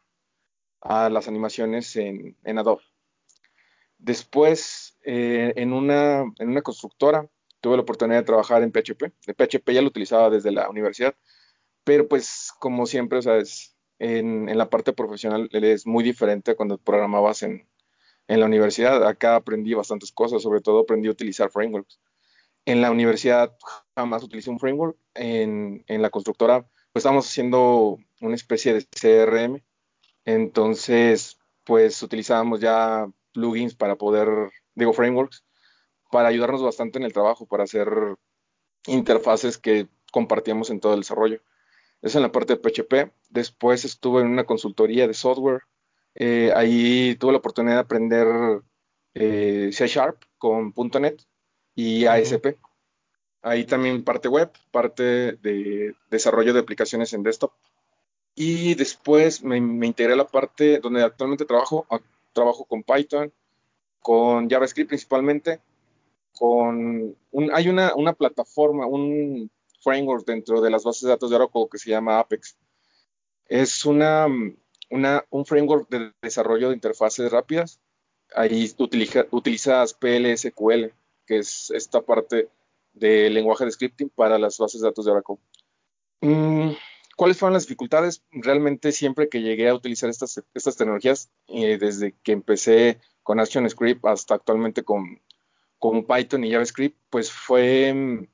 [SPEAKER 3] las animaciones en, Adobe. Después, eh, en, una, en una constructora, tuve la oportunidad de trabajar en PHP. El PHP ya lo utilizaba desde la universidad, pero pues como siempre, o sea, en, la parte profesional es muy diferente cuando programabas en, la universidad. Acá aprendí bastantes cosas, sobre todo aprendí a utilizar frameworks. En la universidad jamás utilicé un framework. En, la constructora, pues estábamos haciendo una especie de CRM. Entonces, pues utilizábamos ya plugins para poder, digo, frameworks para ayudarnos bastante en el trabajo, para hacer interfaces que compartíamos en todo el desarrollo. Eso en la parte de PHP. Después estuve en una consultoría de software. Eh, ahí tuve la oportunidad de aprender eh, C Sharp con .NET y ASP. Ahí también parte web, parte de desarrollo de aplicaciones en desktop. Y después me, me integré a la parte donde actualmente trabajo. Trabajo con Python, con JavaScript principalmente con hay una, plataforma, un framework dentro de las bases de datos de Oracle que se llama Apex. Es una, un framework de desarrollo de interfaces rápidas. Ahí utilizas PLSQL, que es esta parte del lenguaje de scripting para las bases de datos de Oracle. Mm, ¿Cuáles fueron las dificultades? Realmente siempre que llegué a utilizar estas, estas tecnologías, eh, desde que empecé con ActionScript hasta actualmente con con Python y JavaScript, pues fue,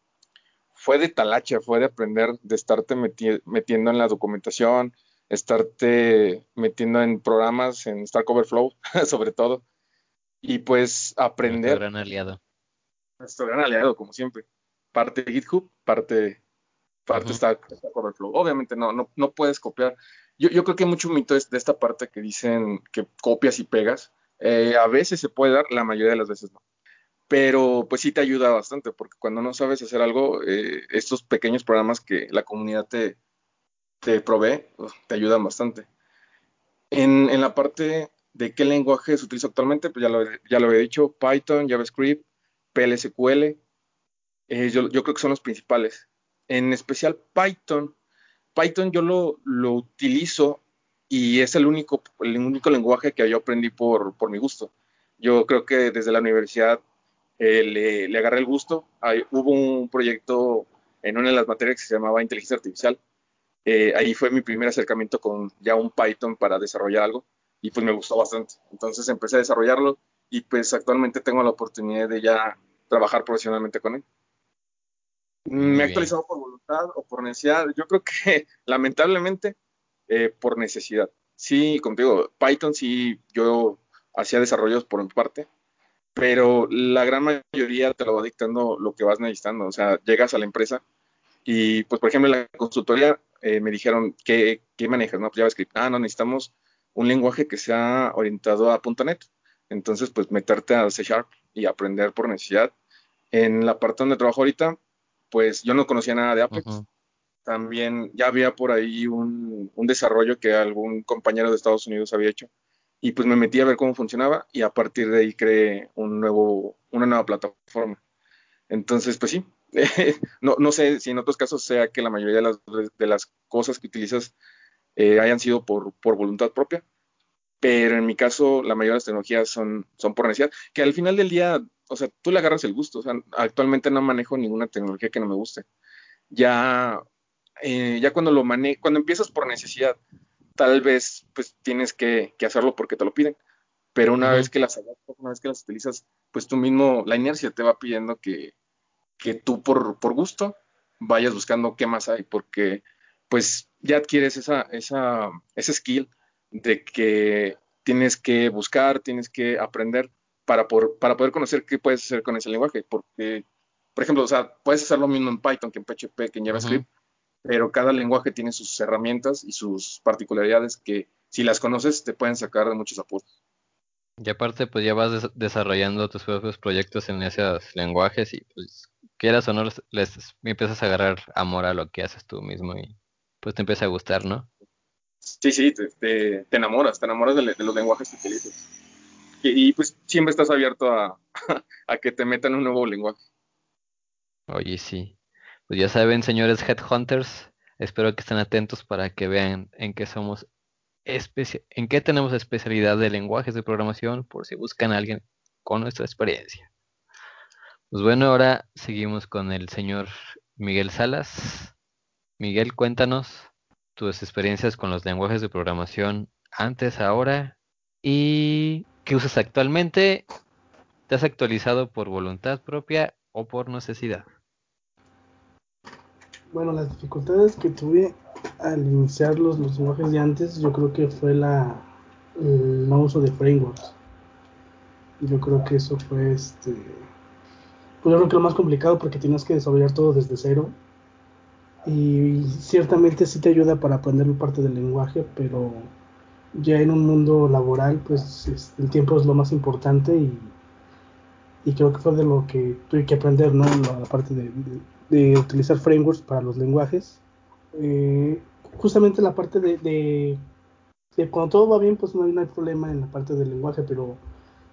[SPEAKER 3] fue de talacha, fue de aprender, de estarte metiendo en la documentación, estarte metiendo en programas, en Stack Overflow, sobre todo, y pues aprender.
[SPEAKER 1] Nuestro gran aliado.
[SPEAKER 3] Nuestro gran aliado, como siempre. Parte GitHub, parte, parte Stack, Overflow. Obviamente no, no, no puedes copiar. Yo, yo creo que hay mucho mito de esta parte que dicen que copias y pegas. Eh, a veces se puede dar, la mayoría de las veces no pero pues sí te ayuda bastante, porque cuando no sabes hacer algo, eh, estos pequeños programas que la comunidad te, te provee, pues, te ayudan bastante. En, en, la parte de qué lenguaje se utiliza actualmente, pues ya lo, ya lo he dicho, Python, JavaScript, PLSQL, eh, yo, creo que son los principales. En especial Python. Python yo lo, lo utilizo y es el único, el único lenguaje que yo aprendí por, por mi gusto. Yo creo que desde la universidad eh, le, le, agarré el gusto. hubo un proyecto en una de las materias que se llamaba inteligencia artificial. Eh, ahí fue mi primer acercamiento con ya un Python para desarrollar algo y pues me gustó bastante. Entonces empecé a desarrollarlo y pues actualmente tengo la oportunidad de ya trabajar profesionalmente con él. Me he actualizado por voluntad o por necesidad. Yo creo que lamentablemente eh, por necesidad. Sí, como digo, Python sí, yo hacía desarrollos por mi parte, pero la gran mayoría te lo va dictando lo que vas necesitando. O sea, llegas a la empresa y, pues, por ejemplo, en la consultoría eh, me dijeron, ¿qué, ¿qué manejas? No, pues JavaScript. Ah, no, necesitamos un lenguaje que sea orientado a .NET. Entonces, pues, meterte a C Sharp y aprender por necesidad. En la parte donde trabajo ahorita, pues, yo no conocía nada de Apex. También ya había por ahí un, un desarrollo que algún compañero de Estados Unidos había hecho y pues me metí a ver cómo funcionaba y a partir de ahí creé un nuevo, una nueva plataforma. Entonces, pues sí, no, no, sé si en otros casos sea que la mayoría de las, de las cosas que utilizas eh, hayan sido por, por, voluntad propia, pero en mi caso la mayoría de las tecnologías son, son por necesidad, que al final del día, o sea, tú le agarras el gusto, actualmente no manejo ninguna tecnología que no me guste. Ya, eh, ya cuando lo manejo, cuando empiezas por necesidad, tal vez pues tienes que, hacerlo porque te lo piden. Pero una vez que las una vez que las utilizas, pues tú mismo, la inercia te va pidiendo que, que tú por, por gusto vayas buscando qué más hay, porque pues ya adquieres esa, esa, ese skill de que tienes que buscar, tienes que aprender para, por, para poder conocer qué puedes hacer con ese lenguaje, porque, por ejemplo, o sea, puedes hacer lo mismo en Python que en PHP, que en JavaScript, pero cada lenguaje tiene sus herramientas y sus particularidades que si las conoces te pueden sacar de muchos apuros.
[SPEAKER 1] Y aparte, pues ya vas desarrollando tus propios proyectos en esos lenguajes y pues quieras o no, les, empiezas a agarrar amor a lo que haces tú mismo y pues te empieza a gustar, ¿no?
[SPEAKER 3] Sí, sí, te, enamoras, te enamoras de, los lenguajes que utilizas. Y, pues siempre estás abierto a, a que te metan un nuevo lenguaje.
[SPEAKER 1] Oye, sí. Pues ya saben, señores Headhunters, espero que estén atentos para que vean en qué somos en qué tenemos especialidad de lenguajes de programación por si buscan a alguien con nuestra experiencia. Pues bueno, ahora seguimos con el señor Miguel Salas. Miguel, cuéntanos tus experiencias con los lenguajes de programación antes, ahora y qué usas actualmente. ¿Te has actualizado por voluntad propia o por necesidad?
[SPEAKER 4] Bueno, las dificultades que tuve al iniciar los, lenguajes de antes, yo creo que fue la el no uso de frameworks. Yo creo que eso fue este. Pues yo creo que lo más complicado porque tienes que desarrollar todo desde cero. Y ciertamente sí te ayuda para aprender parte del lenguaje, pero ya en un mundo laboral, pues el tiempo es lo más importante y, y creo que fue de lo que tuve que aprender, ¿no? La, parte de utilizar frameworks para los lenguajes. Eh, justamente la parte de, de, cuando todo va bien, pues no hay, problema en la parte del lenguaje, pero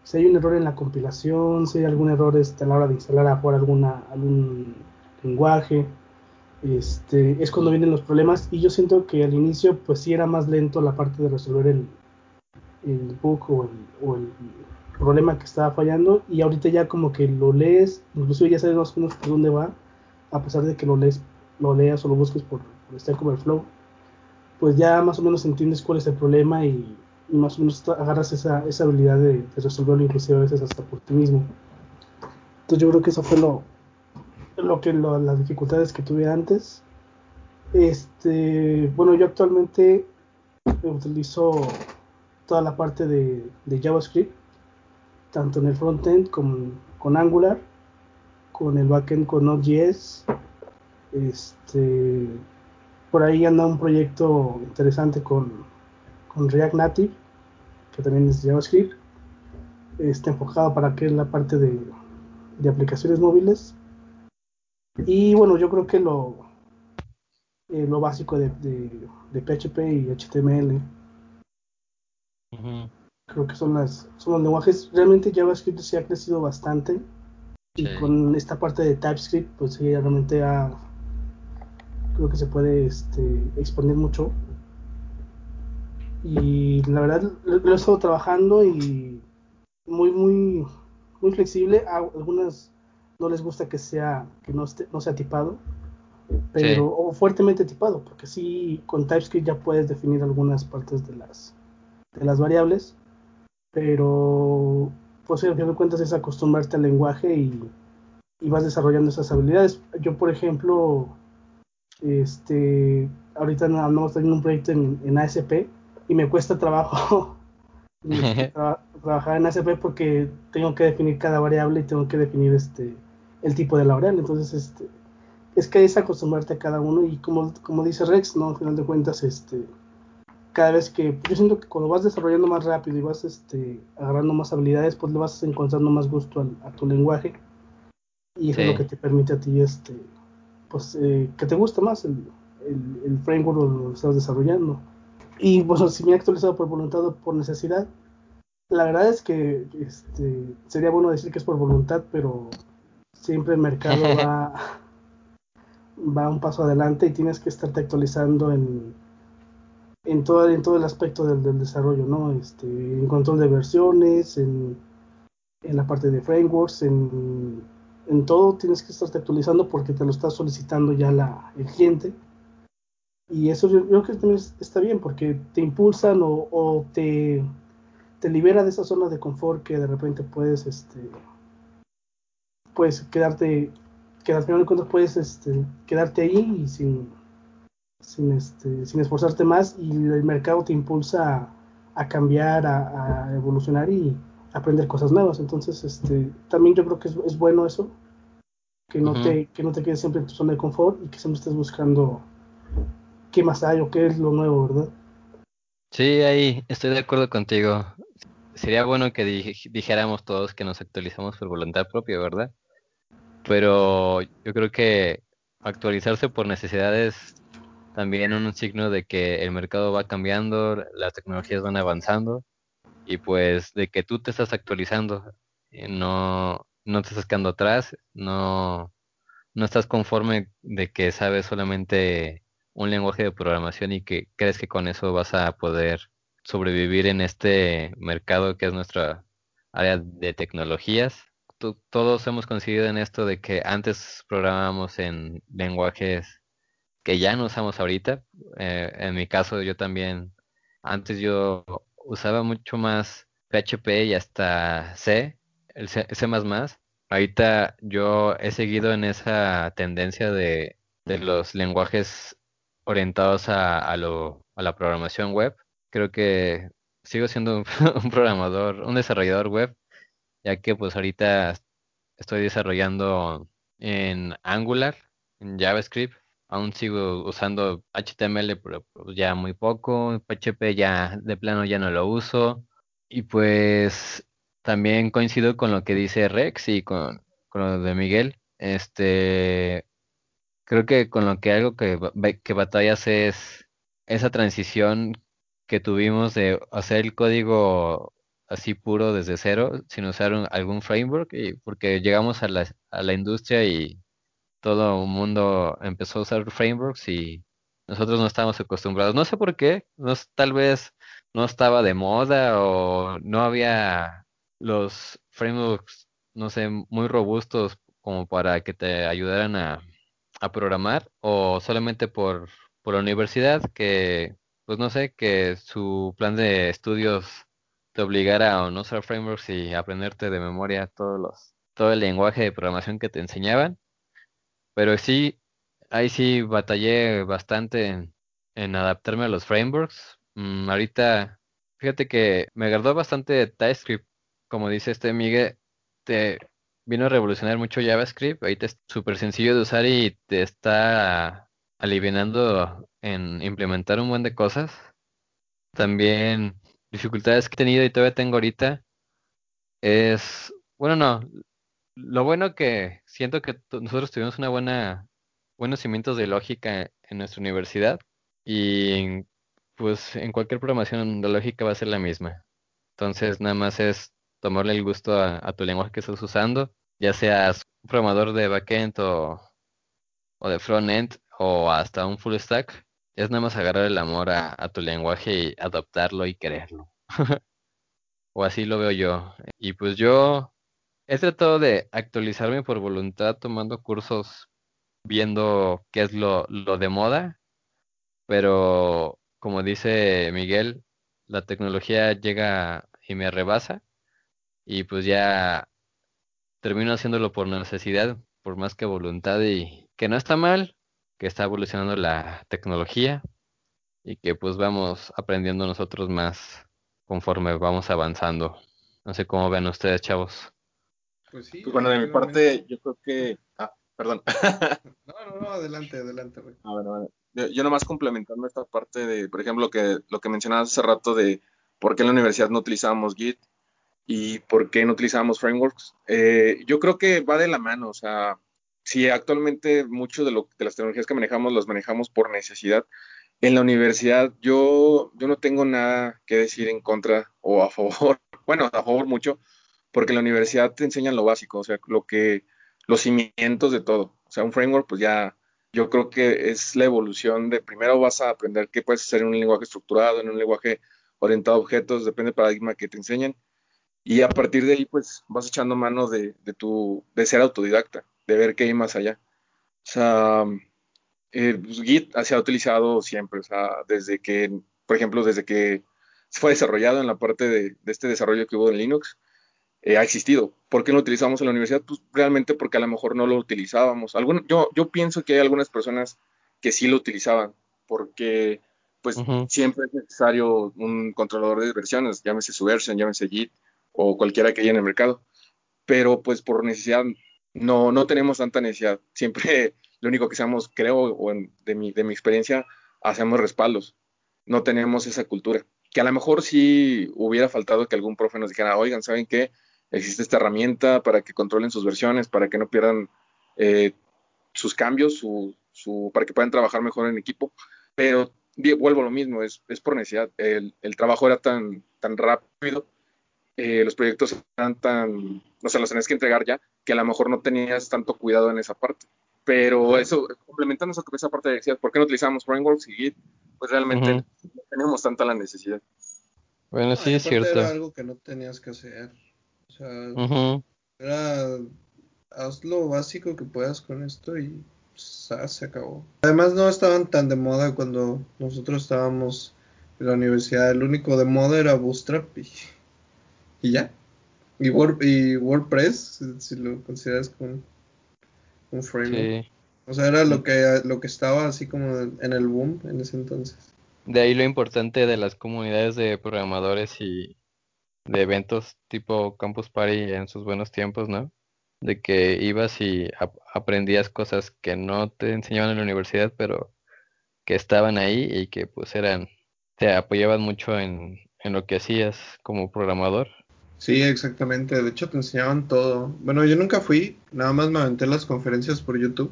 [SPEAKER 4] si hay un error en la compilación, si hay algún error este, a la hora de instalar a jugar alguna, algún lenguaje, este, es cuando vienen los problemas. Y yo siento que al inicio, pues sí era más lento la parte de resolver el, el bug o el, o el problema que estaba fallando. Y ahorita ya como que lo lees, incluso ya sabes más o menos por dónde va a pesar de que lo lees, lo leas o lo busques por, por Stack Overflow, pues ya más o menos entiendes cuál es el problema y, más o menos agarras esa, esa habilidad de, resolverlo inclusive a veces hasta por ti mismo. Entonces yo creo que eso fue lo, lo que las dificultades que tuve antes. Este, bueno, yo actualmente utilizo toda la parte de, JavaScript, tanto en el frontend como con Angular con el backend con Node.js. Este, por ahí anda un proyecto interesante con, con React Native, que también es JavaScript. Está enfocado para que es la parte de, de aplicaciones móviles. Y bueno, yo creo que lo, eh, lo básico de, de, PHP y HTML. Creo que son, las, son los lenguajes. Realmente JavaScript se ha crecido bastante Y con esta parte de TypeScript, pues sí, realmente creo que se puede este, expandir mucho. Y la verdad lo, he estado trabajando y muy, muy, muy flexible. A algunas no les gusta que sea, que no, esté, no sea tipado, pero, o fuertemente tipado, porque sí, con TypeScript ya puedes definir algunas partes de las, de las variables, pero pues al final de cuentas es acostumbrarte al lenguaje y, vas desarrollando esas habilidades. Yo, por ejemplo, este, ahorita andamos teniendo un proyecto en, ASP y me cuesta trabajo trabajar en ASP porque tengo que definir cada variable y tengo que definir este el tipo de la variable. Entonces, este, es que es acostumbrarte a cada uno y como, como dice Rex, ¿no? Al final de cuentas, este, cada vez que yo siento que cuando vas desarrollando más rápido y vas este, agarrando más habilidades, pues le vas encontrando más gusto a tu lenguaje. Y eso es lo que te permite a ti este pues eh, que te guste más el, el, framework lo estás desarrollando. Y pues si me he actualizado por voluntad o por necesidad la verdad es que este, sería bueno decir que es por voluntad pero siempre el mercado va va un paso adelante y tienes que estarte actualizando en en todo, en todo el aspecto del, desarrollo, ¿no? Este, en control de versiones, en, en la parte de frameworks, en, en, todo tienes que estarte actualizando porque te lo está solicitando ya la, el cliente. Y eso yo, creo que también está bien porque te impulsan o, o, te, te libera de esa zona de confort que de repente puedes, este, puedes quedarte, que al final de cuentas puedes este, quedarte ahí y sin sin, este, sin esforzarte más y el mercado te impulsa a, cambiar, a, evolucionar y aprender cosas nuevas. Entonces, este, también yo creo que es, bueno eso, que no, te, que no te quedes siempre en tu zona de confort y que siempre estés buscando qué más hay o qué es lo nuevo, ¿verdad?
[SPEAKER 1] Sí, ahí estoy de acuerdo contigo. Sería bueno que dijéramos todos que nos actualizamos por voluntad propia, ¿verdad? Pero yo creo que actualizarse por necesidades también un signo de que el mercado va cambiando, las tecnologías van avanzando y pues de que tú te estás actualizando, eh, no, no te estás quedando atrás, no, no estás conforme de que sabes solamente un lenguaje de programación y que crees que con eso vas a poder sobrevivir en este mercado que es nuestra área de tecnologías. todos hemos coincidido en esto de que antes programábamos en lenguajes que ya no usamos ahorita. Eh, en mi caso, yo también, antes yo usaba mucho más PHP y hasta C, el C, C++. Ahorita yo he seguido en esa tendencia de, de los lenguajes orientados a, a, lo, a la programación web. Creo que sigo siendo un, un programador, un desarrollador web, ya que pues ahorita estoy desarrollando en Angular, en JavaScript aún sigo usando HTML, pero pues, ya muy poco. PHP ya de plano ya no lo uso. Y pues también coincido con lo que dice Rex y con, lo de Miguel. Este, creo que con lo que algo que, que batallas es esa transición que tuvimos de hacer el código así puro desde cero, sin usar algún framework, porque llegamos a la, a la industria y todo el mundo empezó a usar frameworks y nosotros no estábamos acostumbrados. No sé por qué, no, tal vez no estaba de moda o no había los frameworks, no sé, muy robustos como para que te ayudaran a, a programar o solamente por, por la universidad que, pues no sé, que su plan de estudios te obligara a no usar frameworks y aprenderte de memoria todos los, todo el lenguaje de programación que te enseñaban. Pero sí, ahí sí batallé bastante en, adaptarme a los frameworks. Mm, ahorita, fíjate que me agradó bastante TypeScript. Como dice este Miguel, te vino a revolucionar mucho JavaScript. Ahorita es súper sencillo de usar y te está aliviando en implementar un buen de cosas. También dificultades que he tenido y todavía tengo ahorita es, bueno, no, lo bueno que siento que nosotros tuvimos una buena, buenos cimientos de lógica en nuestra universidad y pues en cualquier programación la lógica va a ser la misma. Entonces nada más es tomarle el gusto a, tu lenguaje que estás usando ya seas un programador de backend o, o de frontend o hasta un full stack, es nada más agarrar el amor a, tu lenguaje y adoptarlo y quererlo. o así lo veo yo. Y pues yo he tratado de actualizarme por voluntad tomando cursos viendo qué es lo, de moda, pero como dice Miguel, la tecnología llega y me rebasa y pues ya termino haciéndolo por necesidad, por más que voluntad y que no está mal, que está evolucionando la tecnología y que pues vamos aprendiendo nosotros más conforme vamos avanzando. No sé cómo ven ustedes, chavos.
[SPEAKER 3] Pues sí. Pues bueno, de mi parte, yo creo que. Ah, perdón.
[SPEAKER 2] no, no, no, adelante, adelante, güey.
[SPEAKER 3] Ah, bueno, bueno. Yo, yo, nomás complementando esta parte de, por ejemplo, que, lo que mencionabas hace rato de por qué en la universidad no utilizábamos Git y por qué no utilizamos frameworks. Eh, yo creo que va de la mano, o sea, si actualmente mucho de, lo, de las tecnologías que manejamos las manejamos por necesidad, en la universidad yo, yo no tengo nada que decir en contra o a favor, bueno, a favor mucho, porque la universidad te enseñan lo básico, o sea, lo que, los cimientos de todo. O sea, un framework, pues ya, yo creo que es la evolución de primero vas a aprender qué puedes hacer en un lenguaje estructurado, en un lenguaje orientado a objetos, depende del paradigma que te enseñen. Y a partir de ahí, pues vas echando mano de, de, tu, de ser autodidacta, de ver qué hay más allá. O sea, eh, pues, Git se ha utilizado siempre, o sea, desde que, por ejemplo, desde que fue desarrollado en la parte de, este desarrollo que hubo en Linux, eh, ha existido. ¿Por qué no lo utilizamos en la universidad? Pues realmente porque a lo mejor no lo utilizábamos. yo, yo pienso que hay algunas personas que sí lo utilizaban, porque pues siempre es necesario un controlador de versiones, llámese Subversion, llámese Git, o cualquiera que haya en el mercado. Pero pues por necesidad no, no tenemos tanta necesidad. Siempre lo único que hacemos, creo, o de, mi, de mi experiencia, hacemos respaldos. No tenemos esa cultura. Que a lo mejor sí hubiera faltado que algún profe nos dijera, oigan, ¿saben qué? Existe esta herramienta para que controlen sus versiones, para que no pierdan eh, sus cambios, su, su, para que puedan trabajar mejor en equipo. Pero vuelvo a lo mismo, es, es por necesidad. El, el, trabajo era tan, tan rápido eh, los proyectos eran tan, no sé, los tenés que entregar ya, que a lo mejor no tenías tanto cuidado en esa parte. Pero eso, complementando esa, esa parte de decir, ¿por qué no utilizamos frameworks y Git? Pues realmente no tenemos tanta la necesidad.
[SPEAKER 1] Bueno, sí, es cierto.
[SPEAKER 2] Era algo que no tenías que hacer. O sea, era, haz lo básico que puedas con esto y se acabó. Además no estaban tan de moda cuando nosotros estábamos en la universidad. El único de moda era Bootstrap y y ya. Y, y WordPress, si, lo consideras como un framework. O sea, era lo que, lo que estaba así como en el boom en ese entonces.
[SPEAKER 1] De ahí lo importante de las comunidades de programadores y de eventos tipo Campus Party en sus buenos tiempos, ¿no? De que ibas y aprendías cosas que no te enseñaban en la universidad, pero que estaban ahí y que pues eran, te apoyaban mucho en, en lo que hacías como programador.
[SPEAKER 2] Sí, exactamente. De hecho, te enseñaban todo. Bueno, yo nunca fui, nada más me aventé las conferencias por YouTube.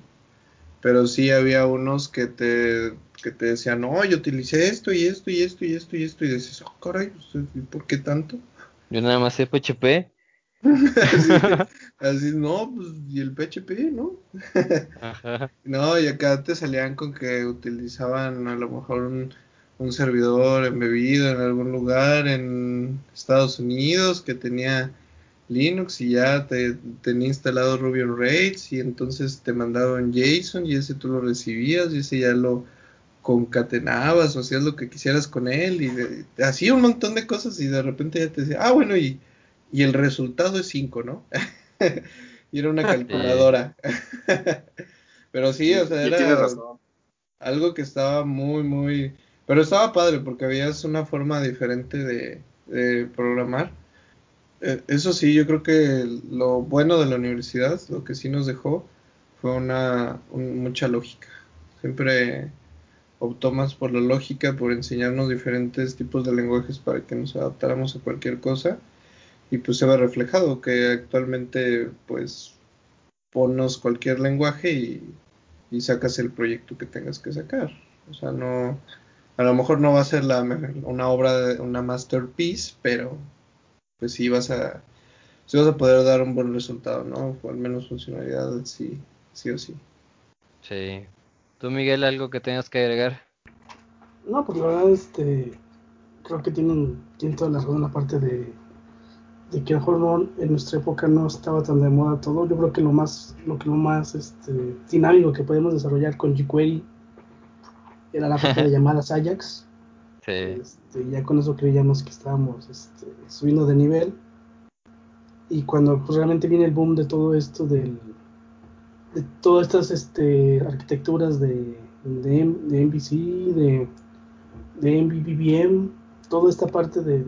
[SPEAKER 2] Pero sí había unos que te, que te decían, no, yo utilicé esto y esto y esto y esto y esto. Y dices, oh, caray, pues, ¿por qué tanto?
[SPEAKER 1] Yo nada más sé PHP.
[SPEAKER 2] así, no, pues, y el PHP, ¿no? No, y acá te salían con que utilizaban a lo mejor un un servidor embebido en algún lugar en Estados Unidos que tenía Linux y ya te, tenía instalado Ruby on Rails y entonces te mandaban JSON y ese tú lo recibías y ese ya lo concatenabas o hacías lo que quisieras con él y hacía un montón de cosas y de repente ya te decía, ah bueno y, y el resultado es 5, ¿no? y era una calculadora. Pero sí, o sea, era algo que estaba muy, muy pero estaba padre porque había una forma diferente de, programar. Eh, eso sí, yo creo que lo bueno de la universidad, lo que sí nos dejó, fue una mucha lógica. Siempre más por la lógica, por enseñarnos diferentes tipos de lenguajes para que nos adaptáramos a cualquier cosa. Y pues se ve reflejado que actualmente pues ponos cualquier lenguaje y, y sacas el proyecto que tengas que sacar. O sea, no, a lo mejor no va a ser la, una obra, una masterpiece, pero pues sí vas a, vas a poder dar un buen resultado, ¿no? Al menos funcionalidad sí, sí o sí.
[SPEAKER 1] Sí. ¿Tú, Miguel, algo que tengas que agregar?
[SPEAKER 4] No, pues la verdad, este, creo que tienen, tienen toda la razón la parte de, de que a lo mejor en nuestra época no estaba tan de moda todo. Yo creo que lo más, lo que lo más este, dinámico que podemos desarrollar con jQuery era la parte de llamadas Ajax. Sí. Este, ya con eso creíamos que estábamos este, subiendo de nivel. Y cuando pues, realmente viene el boom de todo esto del, de todas estas este, arquitecturas de, de, de MVC, de de MVVM, toda esta parte de,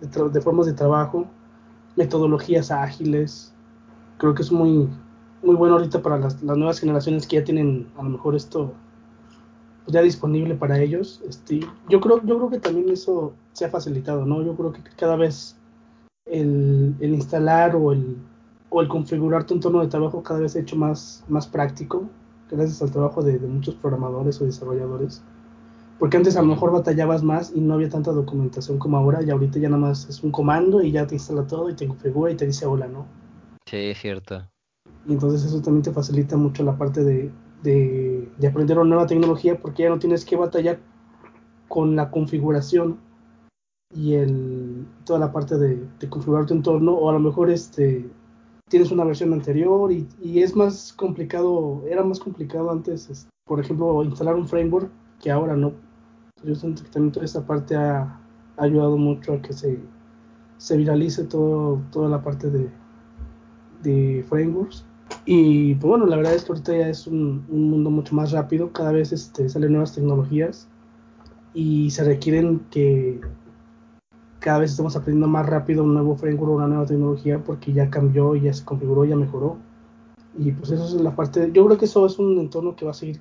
[SPEAKER 4] de, formas de trabajo, metodologías ágiles. Creo que es muy, muy bueno ahorita para las, nuevas generaciones que ya tienen a lo mejor esto pues, ya disponible para ellos. Este, yo creo, yo creo que también eso se ha facilitado, ¿no? Yo creo que cada vez el, el instalar o el, o el configurar tu entorno de trabajo cada vez se ha hecho más, más práctico, gracias al trabajo de, de muchos programadores o desarrolladores. Porque antes a lo mejor batallabas más y no había tanta documentación como ahora, y ahorita ya nada más es un comando y ya te instala todo y te configura y te dice hola, ¿no?
[SPEAKER 1] Sí, es cierto.
[SPEAKER 4] Y entonces eso también te facilita mucho la parte de, de, aprender una nueva tecnología porque ya no tienes que batallar con la configuración y el, toda la parte de, configurar tu entorno, o a lo mejor este tienes una versión anterior y, y es más complicado, era más complicado antes, por ejemplo, instalar un framework que ahora no yo siento que también toda esta parte ha, ayudado mucho a que se, se viralice todo, toda la parte de, frameworks. Y pues bueno, la verdad es que ahorita ya es un, mundo mucho más rápido, cada vez este, salen nuevas tecnologías y se requieren que cada vez estamos aprendiendo más rápido un nuevo framework una nueva tecnología porque ya cambió, ya se configuró, ya mejoró. Y pues eso es la parte, yo creo que eso es un entorno que va a seguir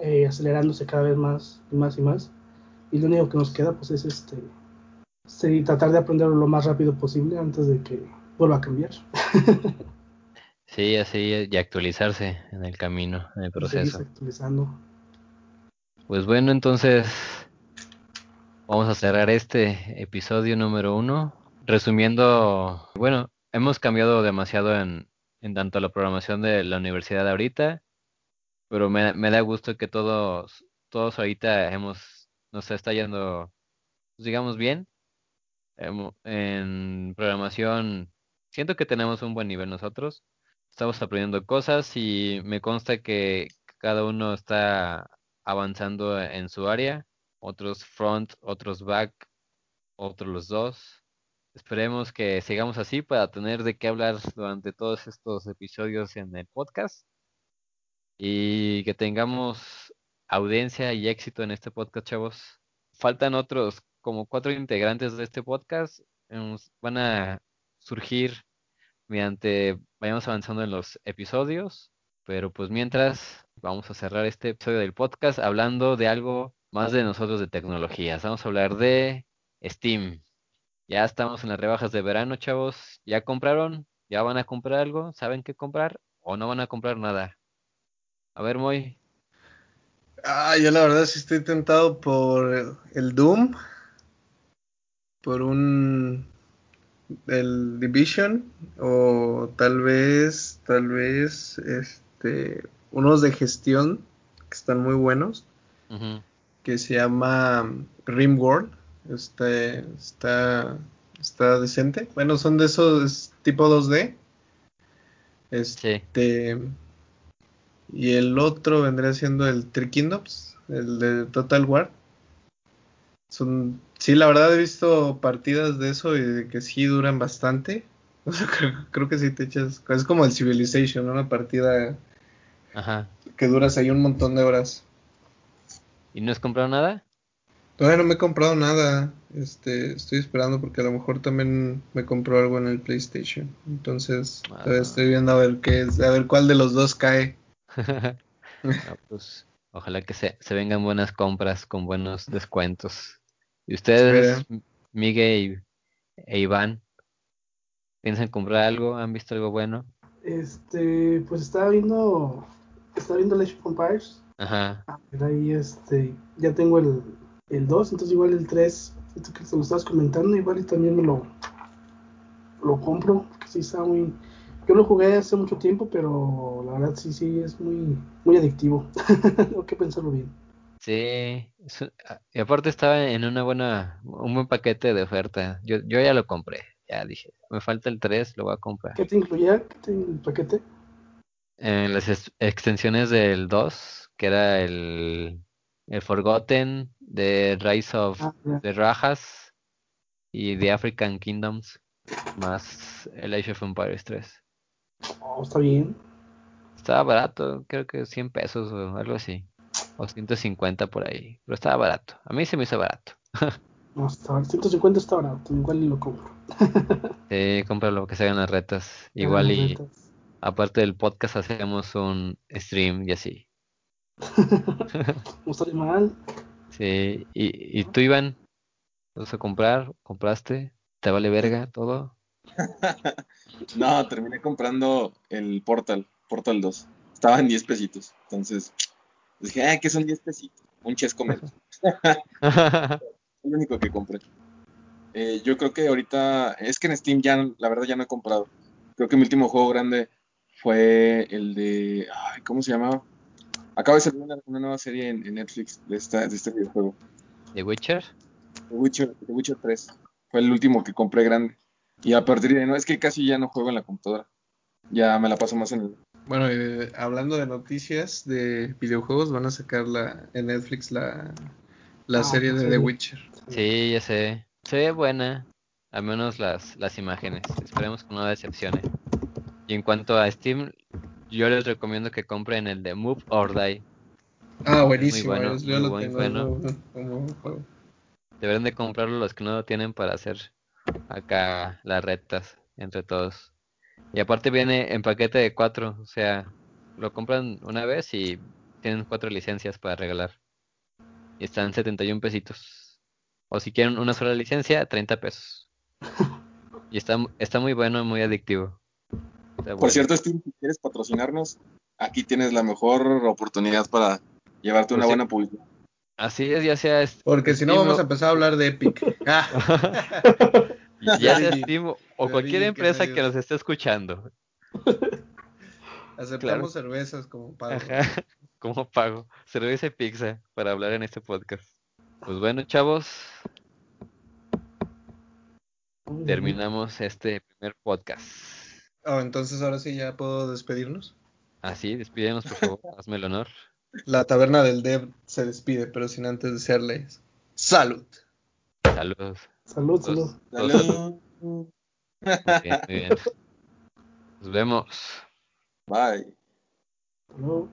[SPEAKER 4] eh, acelerándose cada vez más y más y más. Y lo único que nos queda pues es este tratar de aprenderlo lo más rápido posible antes de que vuelva a cambiar.
[SPEAKER 1] sí, así y actualizarse en el camino, en el proceso.
[SPEAKER 4] actualizando.
[SPEAKER 1] Pues bueno, entonces vamos a cerrar este episodio número uno. Resumiendo, bueno, hemos cambiado demasiado en, en tanto la programación de la universidad ahorita pero me, me da gusto que todos, todos ahorita hemos, nos está yendo, pues, digamos, bien. En programación, siento que tenemos un buen nivel nosotros. Estamos aprendiendo cosas y me consta que cada uno está avanzando en su área. Otros front, otros back, otros los dos. Esperemos que sigamos así para tener de qué hablar durante todos estos episodios en el podcast y que tengamos audiencia y éxito en este podcast, chavos. Faltan otros como cuatro integrantes de este podcast. Van a surgir mediante vayamos avanzando en los episodios. Pero pues mientras vamos a cerrar este episodio del podcast hablando de algo más de nosotros de tecnologías. Vamos a hablar de Steam. Ya estamos en las rebajas de verano, chavos. ¿Ya compraron? ¿Ya van a comprar algo? ¿Saben qué comprar? ¿O no van a comprar nada? A ver, Moy.
[SPEAKER 2] Ah, yo la verdad sí estoy tentado por el Doom. Por un. El Division. O tal vez. Tal vez. Este. Unos de gestión. Que están muy buenos. Que se llama Rimworld. Este. Está. Está decente. Bueno, son de esos tipo 2D. Este. Sí y el otro vendría siendo el Three Kingdoms, el de Total War. Son, sí, la verdad he visto partidas de eso y de que sí duran bastante. creo, que sí te echas. Es como el Civilization, una partida Ajá. que duras ahí un montón de horas.
[SPEAKER 1] ¿Y no has comprado nada?
[SPEAKER 2] Todavía no me he comprado nada. Este, estoy esperando porque a lo mejor también me compró algo en el PlayStation. Entonces, todavía ah. estoy viendo a ver qué es, a ver cuál de los dos cae.
[SPEAKER 1] pues, ojalá que se, se, vengan buenas compras con buenos descuentos. ¿Y ustedes, Miguel e Iván, piensan comprar algo? ¿Han visto algo bueno?
[SPEAKER 4] Este, pues estaba viendo, estaba viendo Age of Empires.
[SPEAKER 1] Ajá.
[SPEAKER 4] Ahí, este, ya tengo el, el 2, entonces igual el 3, que se lo estabas comentando, igual y también me lo, lo compro, porque sí está muy... Yo lo jugué hace mucho tiempo, pero la verdad sí, sí, es muy, muy adictivo. Tengo que pensarlo bien.
[SPEAKER 1] Sí, ah, y aparte estaba en una buena, un buen paquete de oferta. Yo, yo ya lo compré, ya dije, me falta el 3, lo voy a comprar.
[SPEAKER 4] ¿Qué te incluía ¿Qué el paquete?
[SPEAKER 1] En las extensiones del 2, que era el, el Forgotten, de Rise of the ah, Rajas y The African Kingdoms, más el Age of Empires 3.
[SPEAKER 4] Oh, está bien.
[SPEAKER 1] Estaba barato, creo que 100 pesos o algo así. O 150 por ahí. Pero estaba barato. A mí se me hizo barato.
[SPEAKER 4] no, 150 está barato. Igual y lo compro.
[SPEAKER 1] sí, cómpralo que se hagan las retas. Igual y aparte del podcast hacemos un stream y así.
[SPEAKER 4] no estaría mal.
[SPEAKER 1] Sí, y, y tú Iván, ¿vas a comprar? ¿Compraste? ¿Te vale verga todo?
[SPEAKER 3] no, terminé comprando el Portal, Portal 2. Estaba en 10 pesitos. Entonces, Dije, ah, que son 10 pesitos, un chesco menos. el único que compré. Eh, yo creo que ahorita, es que en Steam ya, la verdad ya no he comprado. Creo que mi último juego grande fue el de, ay, ¿cómo se llamaba? Acaba de salir una, nueva serie en, Netflix de, esta, de este videojuego.
[SPEAKER 1] ¿The Witcher?
[SPEAKER 3] The Witcher, The Witcher 3. Fue el último que compré grande. Y a partir de no, es que casi ya no juego en la computadora. Ya me la paso más en el,
[SPEAKER 2] bueno, eh, hablando de noticias de videojuegos, van a sacar la, en Netflix la, la ah, serie de The Witcher.
[SPEAKER 1] Sí, ya sé. Se ve buena, al menos las, las imágenes. Esperemos que no decepcione. Y en cuanto a Steam, yo les recomiendo que compren el de Move or Die.
[SPEAKER 2] Ah, buenísimo. Muy bueno, yo lo tengo bueno. Como
[SPEAKER 1] Deberían de comprarlo los que no lo tienen para hacer acá las retas entre todos. Y aparte viene en paquete de cuatro, o sea, lo compran una vez y tienen cuatro licencias para regalar. Y están 71 pesitos. O si quieren una sola licencia, 30 pesos. Y está, está muy bueno, muy adictivo.
[SPEAKER 3] Por cierto, Steve, si quieres patrocinarnos, aquí tienes la mejor oportunidad para llevarte una pues buena publicidad.
[SPEAKER 1] Así es, ya sea.
[SPEAKER 2] Porque si no, vamos a empezar a hablar de Epic.
[SPEAKER 1] Ya sea Steam o cualquier empresa que, nos esté escuchando.
[SPEAKER 2] Aceptamos cervezas como pago.
[SPEAKER 1] como pago. Cerveza y pizza para hablar en este podcast. Pues bueno, chavos. Terminamos este primer podcast.
[SPEAKER 2] Oh, entonces ahora sí ya puedo despedirnos.
[SPEAKER 1] Ah, sí, despídenos, por favor. Hazme el honor.
[SPEAKER 2] La taberna del Dev se despide, pero sin antes desearles salud.
[SPEAKER 1] Saludos.
[SPEAKER 4] Salud, salud.
[SPEAKER 3] Salud.
[SPEAKER 1] Muy bien, muy bien. Nos vemos.
[SPEAKER 3] Bye.
[SPEAKER 4] Hello.